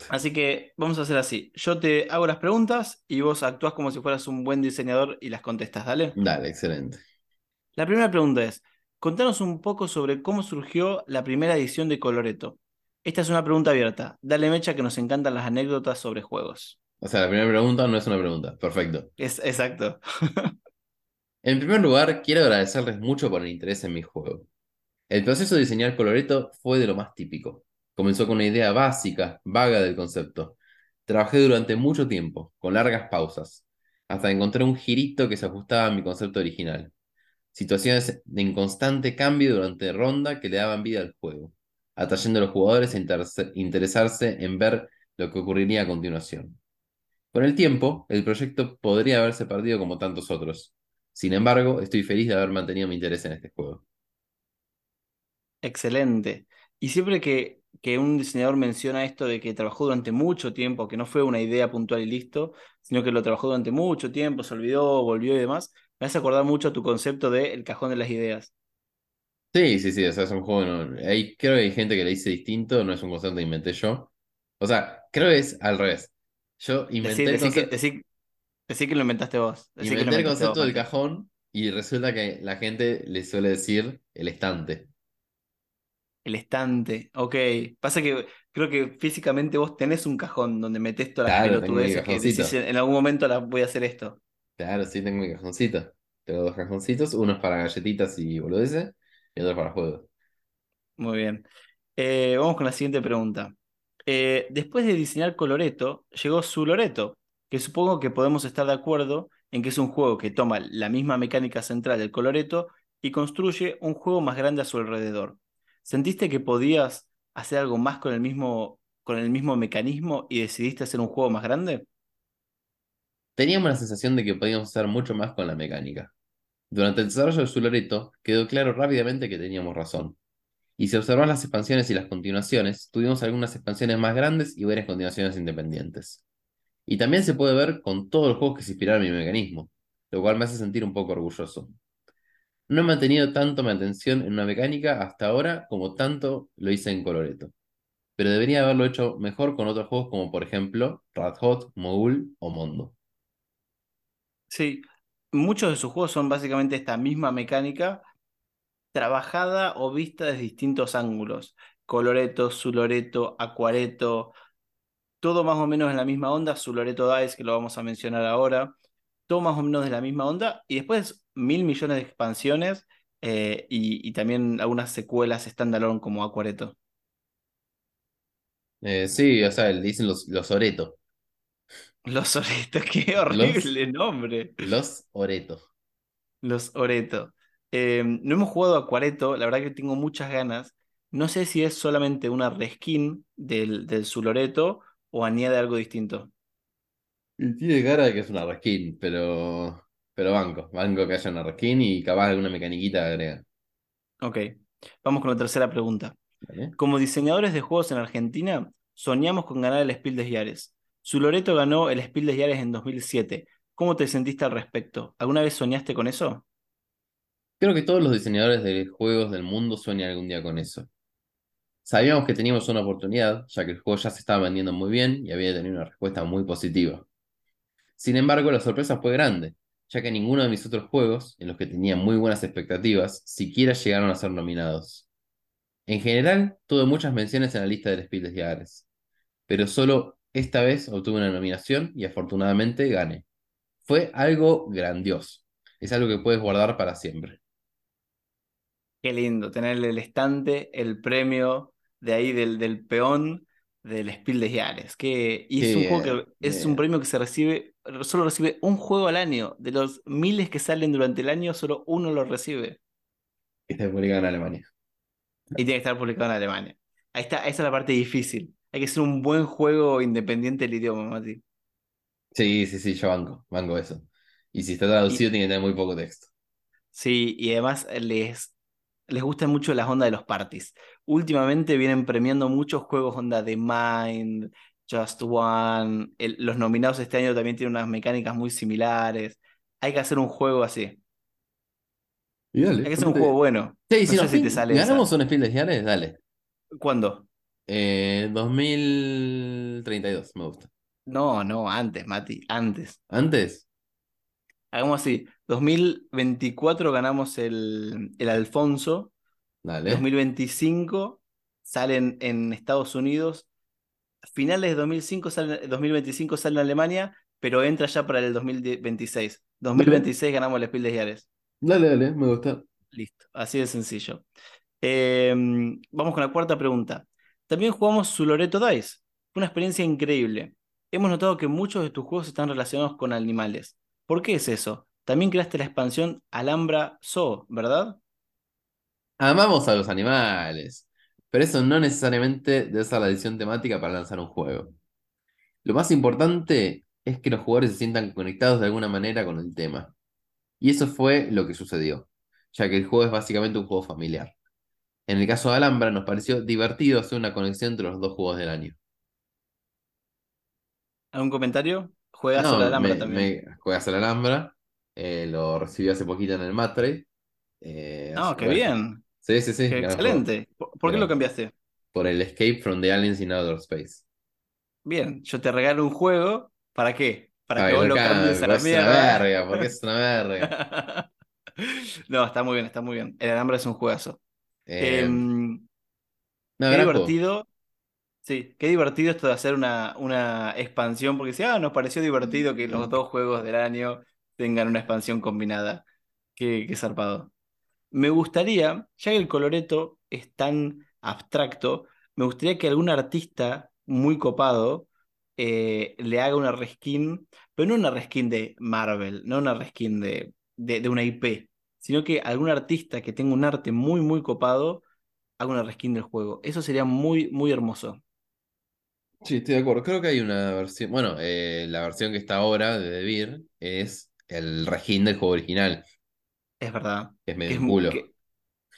Speaker 2: Así que vamos a hacer así. Yo te hago las preguntas y vos actúas como si fueras un buen diseñador y las contestas, ¿dale?
Speaker 1: Dale, excelente.
Speaker 2: La primera pregunta es, contanos un poco sobre cómo surgió la primera edición de Coloreto. Esta es una pregunta abierta. Dale mecha que nos encantan las anécdotas sobre juegos.
Speaker 1: O sea, la primera pregunta no es una pregunta. Perfecto.
Speaker 2: Es exacto.
Speaker 1: en primer lugar, quiero agradecerles mucho por el interés en mi juego. El proceso de diseñar Coloreto fue de lo más típico. Comenzó con una idea básica, vaga del concepto. Trabajé durante mucho tiempo, con largas pausas, hasta encontrar un girito que se ajustaba a mi concepto original. Situaciones de inconstante cambio durante ronda que le daban vida al juego atrayendo a los jugadores a interesarse en ver lo que ocurriría a continuación. Con el tiempo, el proyecto podría haberse perdido como tantos otros. Sin embargo, estoy feliz de haber mantenido mi interés en este juego.
Speaker 2: Excelente. Y siempre que, un diseñador menciona esto de que trabajó durante mucho tiempo, que no fue una idea puntual y listo, sino que lo trabajó durante mucho tiempo, se olvidó, volvió y demás, me hace acordar mucho a tu concepto de el cajón de las ideas.
Speaker 1: Sí, sí, sí, o sea, es un juego, hay, creo que hay gente que le dice distinto, no es un concepto que inventé yo. O sea, creo que es al revés. Yo inventé el concepto,
Speaker 2: que, lo inventaste vos.
Speaker 1: inventé el concepto del cajón y resulta que la gente le suele decir el estante.
Speaker 2: El estante, ok. Pasa que creo que físicamente vos tenés un cajón donde metés todas las Claro, pelotudeces que decís en algún momento la voy a hacer esto.
Speaker 1: Claro, sí, tengo mi cajoncito. Tengo dos cajoncitos, uno es para galletitas y boludeces, para juegos.
Speaker 2: Muy bien. Eh, vamos con la siguiente pregunta. Eh, después de diseñar Coloreto, llegó su Loreto, que supongo que podemos estar de acuerdo en que es un juego que toma la misma mecánica central del Coloreto y construye un juego más grande a su alrededor. ¿Sentiste que podías hacer algo más con el mismo, con el mismo mecanismo y decidiste hacer un juego más grande?
Speaker 1: teníamos la sensación de que podíamos hacer mucho más con la mecánica. Durante el desarrollo de su Loreto, quedó claro rápidamente que teníamos razón. Y si observas las expansiones y las continuaciones, tuvimos algunas expansiones más grandes y varias continuaciones independientes. Y también se puede ver con todos los juegos que se inspiraron en mi mecanismo, lo cual me hace sentir un poco orgulloso. No he mantenido tanto mi atención en una mecánica hasta ahora como tanto lo hice en Coloreto. Pero debería haberlo hecho mejor con otros juegos como por ejemplo Red Hot, Mogul o Mondo.
Speaker 2: Sí, muchos de sus juegos son básicamente esta misma mecánica, trabajada o vista desde distintos ángulos. Coloreto, Loreto, Acuareto, todo más o menos en la misma onda. Loreto Dice, que lo vamos a mencionar ahora, todo más o menos de la misma onda. Y después mil millones de expansiones eh, y, también algunas secuelas standalone como Acuareto.
Speaker 1: Eh, sí, o sea, dicen los, los Oreto.
Speaker 2: Los Oreto, qué horrible nombre.
Speaker 1: Los Oreto.
Speaker 2: Los Oreto. Eh, no hemos jugado a Cuareto, la verdad que tengo muchas ganas. No sé si es solamente una reskin del, del Zuloreto o añade algo distinto.
Speaker 1: Y tiene cara de que es una reskin, pero. Pero banco. Banco que haya una reskin y capaz alguna mecaniquita agrega.
Speaker 2: Ok. Vamos con la tercera pregunta. Como diseñadores de juegos en Argentina, soñamos con ganar el Spiel des Jahres. Zuloreto ganó el Spiel des Jahres en 2007. ¿Cómo te sentiste al respecto? ¿Alguna vez soñaste con eso?
Speaker 1: Creo que todos los diseñadores de juegos del mundo sueñan algún día con eso. Sabíamos que teníamos una oportunidad, ya que el juego ya se estaba vendiendo muy bien y había tenido una respuesta muy positiva. Sin embargo, la sorpresa fue grande, ya que ninguno de mis otros juegos, en los que tenía muy buenas expectativas, siquiera llegaron a ser nominados. En general, tuve muchas menciones en la lista de Spiel des Jahres, pero solo esta vez obtuve una nominación y afortunadamente gané. Fue algo grandioso. Es algo que puedes guardar para siempre.
Speaker 2: Qué lindo, tener el estante, el premio de ahí del, del peón del Spiel des Jahres. Que, y es un juego que es un premio que se recibe, solo recibe un juego al año. De los miles que salen durante el año, solo uno lo recibe.
Speaker 1: Y está publicado en Alemania.
Speaker 2: Y tiene que estar publicado en Alemania. Ahí está, esa es la parte difícil. Hay que ser un buen juego independiente del idioma, Mati.
Speaker 1: Sí, sí, sí, yo banco, banco eso. Y si está traducido, tiene que tener muy poco texto.
Speaker 2: Sí, y además les les gustan mucho las ondas de los parties. Últimamente vienen premiando muchos juegos onda de Mind, Just One. los nominados este año también tienen unas mecánicas muy similares. Hay que hacer un juego así. Hay que hacer un juego bueno.
Speaker 1: Sí, si, te sale ganamos un Spiel de dale.
Speaker 2: ¿Cuándo?
Speaker 1: Eh, 2032, me gusta.
Speaker 2: No, no, antes, Mati, antes.
Speaker 1: ¿Antes?
Speaker 2: Hagamos así, 2024 ganamos el, el Alfonso.
Speaker 1: Dale.
Speaker 2: 2025 salen en Estados Unidos. Finales de 2005 2025 sale en Alemania, pero entra ya para el 2026. 2026 ganamos el Spiel de Jahres.
Speaker 1: Dale, dale, me gusta.
Speaker 2: Listo, así de sencillo. Em, vamos con la cuarta pregunta. También jugamos su Loreto Dice. Una experiencia increíble. Hemos notado que muchos de tus juegos están relacionados con animales. ¿Por qué es eso? También creaste la expansión Alhambra Zoo, ¿verdad?
Speaker 1: Amamos a los animales, pero eso no necesariamente debe ser la edición temática para lanzar un juego. Lo más importante es que los jugadores se sientan conectados de alguna manera con el tema. Y eso fue lo que sucedió, ya que el juego es básicamente un juego familiar. En el caso de Alhambra nos pareció divertido hacer una conexión entre los dos juegos del año.
Speaker 2: ¿Algún comentario? Juegas a la Alhambra también.
Speaker 1: juegas a la Alhambra. Eh, lo recibí hace poquito en el Matre. Eh,
Speaker 2: no, qué bien.
Speaker 1: Sí, sí, sí.
Speaker 2: excelente. ¿Por, qué lo cambiaste?
Speaker 1: Por el Escape from the Aliens in Outer Space.
Speaker 2: Bien, yo te regalo un juego. ¿Para qué? Para que vos lo cambies a la mierda.
Speaker 1: Es una verga, porque es una verga.
Speaker 2: no, está muy bien, está muy bien. El Alhambra es un juegazo. Eh, em, qué divertido. Sí, qué divertido esto de hacer una, una expansión, porque si, ah, nos pareció divertido que los dos juegos del año tengan una expansión combinada. Qué, qué zarpado. Me gustaría, ya que el coloreto es tan abstracto, me gustaría que algún artista muy copado eh, le haga una reskin, pero no una reskin de Marvel, no una reskin de, de, de, una IP, sino que algún artista que tenga un arte muy, muy copado haga una reskin del juego. Eso sería muy, muy hermoso.
Speaker 1: Sí, estoy de acuerdo. Creo que hay una versión. Bueno, eh, la versión que está ahora de Debir es el reskin del juego original,
Speaker 2: Es verdad.
Speaker 1: es medio
Speaker 2: Es
Speaker 1: culo.
Speaker 2: que-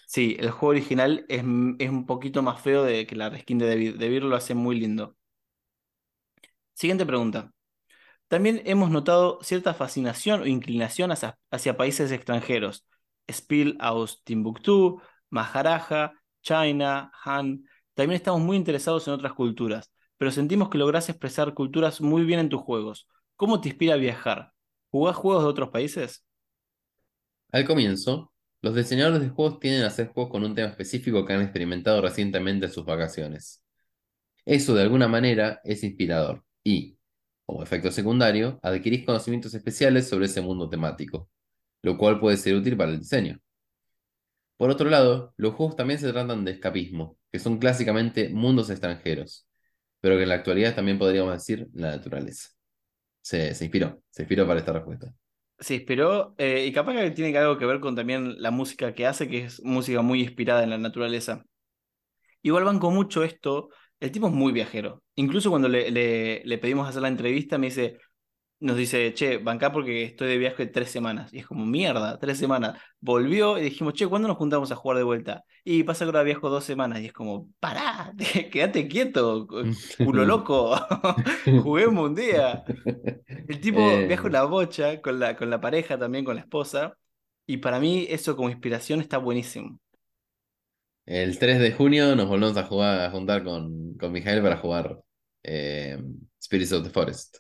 Speaker 2: sí, el juego original es, es un poquito más feo de que la reskin de Debir. Debir lo hace muy lindo. Siguiente pregunta. También hemos notado cierta fascinación o inclinación hacia, países extranjeros. Spiel aus Timbuktu, Maharaja, China, Han. También estamos muy interesados en otras culturas, pero sentimos que lográs expresar culturas muy bien en tus juegos. ¿Cómo te inspira a viajar? ¿Jugás juegos de otros países?
Speaker 1: Al comienzo, los diseñadores de juegos tienden a hacer juegos con un tema específico que han experimentado recientemente en sus vacaciones. Eso de alguna manera es inspirador y, como efecto secundario, adquirís conocimientos especiales sobre ese mundo temático, lo cual puede ser útil para el diseño. Por otro lado, los juegos también se tratan de escapismo, que son clásicamente mundos extranjeros, pero que en la actualidad también podríamos decir la naturaleza. Se, se inspiró, se inspiró para esta respuesta.
Speaker 2: Se inspiró, eh, y capaz que tiene algo que ver con también la música que hace, que es música muy inspirada en la naturaleza. Igual banco mucho esto, el tipo es muy viajero. Incluso cuando le, le- le pedimos hacer la entrevista, me dice, nos dice, che, bancá porque estoy de viaje tres semanas. Y es como, mierda, tres semanas. Volvió y dijimos, che, ¿cuándo nos juntamos a jugar de vuelta? Y pasa que ahora viajo dos semanas. Y es como, pará, quédate quieto, culo loco, juguemos un día. El tipo
Speaker 1: Eh,
Speaker 2: viaja una bocha con la, con la pareja, también con la esposa. Y para mí eso como inspiración está buenísimo.
Speaker 1: El 3 de junio nos volvemos a jugar, a juntar con, con Mijael para jugar eh, Spirits of the Forest.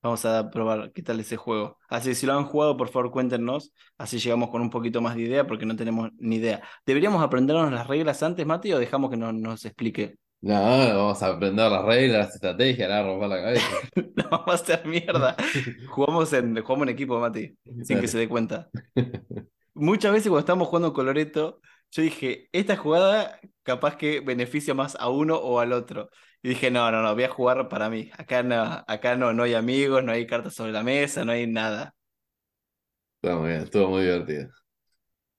Speaker 2: Vamos a probar qué tal ese juego. Así, si lo han jugado, por favor cuéntenos. Así llegamos con un poquito más de idea porque no tenemos ni idea. ¿Deberíamos aprendernos las reglas antes, Mati, o dejamos que no- nos explique?
Speaker 1: No, vamos a aprender las reglas, las estrategias, la romper la cabeza.
Speaker 2: No, vamos a hacer mierda. Jugamos en, jugamos en equipo, Mati, sin que se dé cuenta. Muchas veces cuando estábamos jugando Coloreto, yo dije, esta jugada capaz que beneficia más a uno o al otro. Y dije, no, no, no, voy a jugar para mí. Acá no, acá no, no hay amigos, no hay cartas sobre la mesa, no hay nada.
Speaker 1: Estuvo muy bien, estuvo muy divertido.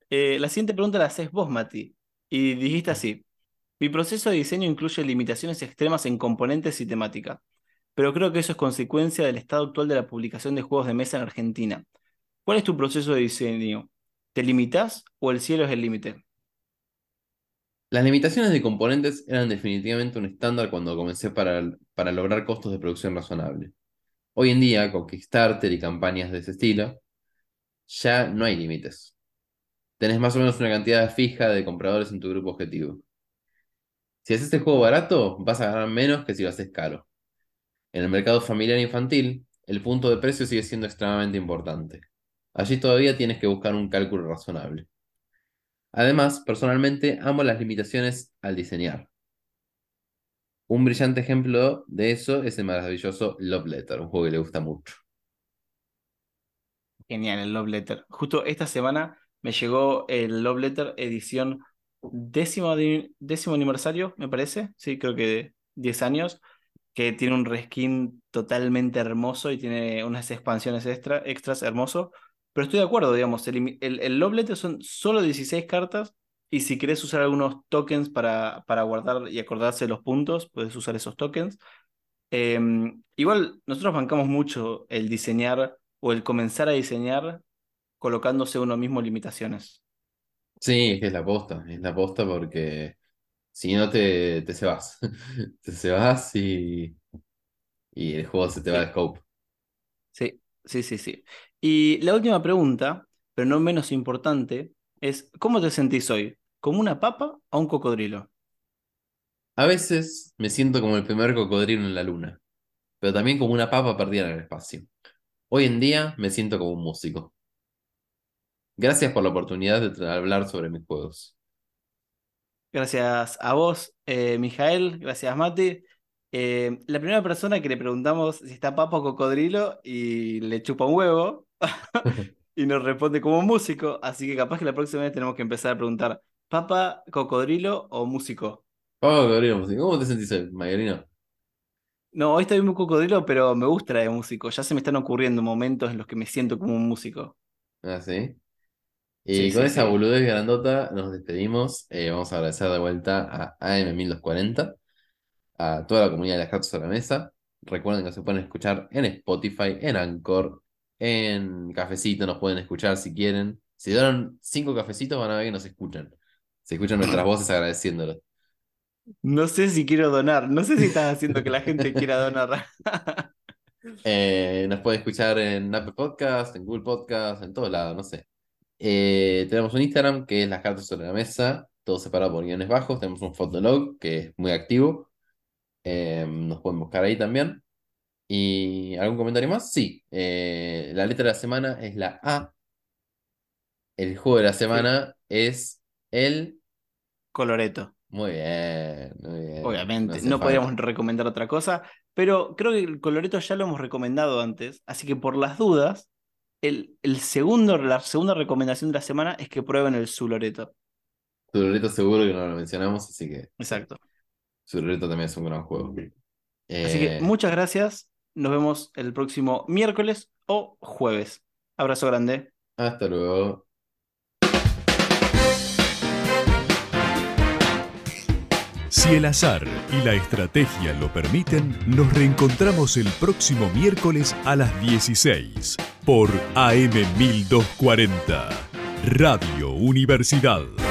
Speaker 2: Eh, la siguiente pregunta la haces vos, Mati. Y dijiste así: Mi proceso de diseño incluye limitaciones extremas en componentes y temática, pero creo que eso es consecuencia del estado actual de la publicación de juegos de mesa en Argentina. ¿Cuál es tu proceso de diseño? ¿Te limitas o el cielo es el límite?
Speaker 1: Las limitaciones de componentes eran definitivamente un estándar cuando comencé para, lograr costos de producción razonable. Hoy en día, con Kickstarter y campañas de ese estilo, ya no hay límites. Tenés más o menos una cantidad fija de compradores en tu grupo objetivo. Si haces el juego barato, vas a ganar menos que si lo haces caro. En el mercado familiar e infantil, el punto de precio sigue siendo extremadamente importante. Allí todavía tienes que buscar un cálculo razonable. Además, personalmente amo las limitaciones al diseñar. Un brillante ejemplo de eso es el maravilloso Love Letter, un juego que le gusta mucho.
Speaker 2: Genial, el Love Letter. Justo esta semana me llegó el Love Letter edición décimo, décimo aniversario, me parece. Sí, creo que 10 años. Que tiene un reskin totalmente hermoso y tiene unas expansiones extra, extras hermoso. Pero estoy de acuerdo, digamos. El, el, el Love Letter son solo 16 cartas. Y si querés usar algunos tokens para, para guardar y acordarse de los puntos, puedes usar esos tokens. Em, igual, nosotros bancamos mucho el diseñar o el comenzar a diseñar colocándose uno mismo limitaciones.
Speaker 1: Sí, es que es la posta, es la posta porque si no te, te cebas. Te cebas y, y el juego se te va de scope.
Speaker 2: sí, sí, sí, sí. Y la última pregunta, pero no menos importante, es ¿cómo te sentís hoy? ¿Como una papa o un cocodrilo?
Speaker 1: A veces me siento como el primer cocodrilo en la luna, pero también como una papa perdida en el espacio. Hoy en día me siento como un músico. Gracias por la oportunidad de hablar sobre mis juegos.
Speaker 2: Gracias a vos, eh, Mijael, gracias Mati. Eh, la primera persona que le preguntamos si está papa o cocodrilo y le chupa un huevo y nos responde como músico, así que capaz que la próxima vez tenemos que empezar a preguntar, ¿papa, cocodrilo o músico?
Speaker 1: Oh, cocodrilo músico. ¿Cómo te sentís Mayorino?
Speaker 2: No, hoy estoy muy cocodrilo, pero me gusta la de músico. Ya se me están ocurriendo momentos en los que me siento como un músico.
Speaker 1: Ah, sí.
Speaker 2: Sí,
Speaker 1: Y con
Speaker 2: sí,
Speaker 1: esa
Speaker 2: sí.
Speaker 1: boludez grandota nos despedimos. Eh, vamos a agradecer de vuelta a AM1240. a toda la comunidad de las cartas a la mesa. Recuerden que se pueden escuchar en Spotify, en Anchor, en Cafecito, nos pueden escuchar si quieren. Si donan cinco cafecitos van a ver que nos escuchan. Se escuchan nuestras voces agradeciéndolo.
Speaker 2: No sé si quiero donar, no sé si estás haciendo que la gente quiera donar.
Speaker 1: Eh, nos pueden escuchar en Apple Podcast, en Google Podcast, en todos lados, no sé. Eh, tenemos un Instagram que es las cartas sobre la mesa, todo separado por guiones bajos. Tenemos un Fotolog que es muy activo. Eh, nos pueden buscar ahí también. ¿Y algún comentario más? Sí. Eh, la letra de la semana es la A. El juego de la semana es el.
Speaker 2: Coloreto.
Speaker 1: Muy bien, muy bien.
Speaker 2: Obviamente, no podríamos recomendar otra cosa, pero creo que el coloreto ya lo hemos recomendado antes, así que por las dudas, el, el segundo, la segunda recomendación de la semana es que prueben el Zuloreto.
Speaker 1: Zuloreto seguro que no lo mencionamos, así que
Speaker 2: Exacto.
Speaker 1: Zuloreto también es un gran juego.
Speaker 2: Así que
Speaker 1: Eh,
Speaker 2: muchas gracias, nos vemos el próximo miércoles o jueves. Abrazo grande.
Speaker 1: hasta luego.
Speaker 3: Si el azar y la estrategia lo permiten, nos reencontramos el próximo miércoles a las 16 por AM 1240, Radio Universidad.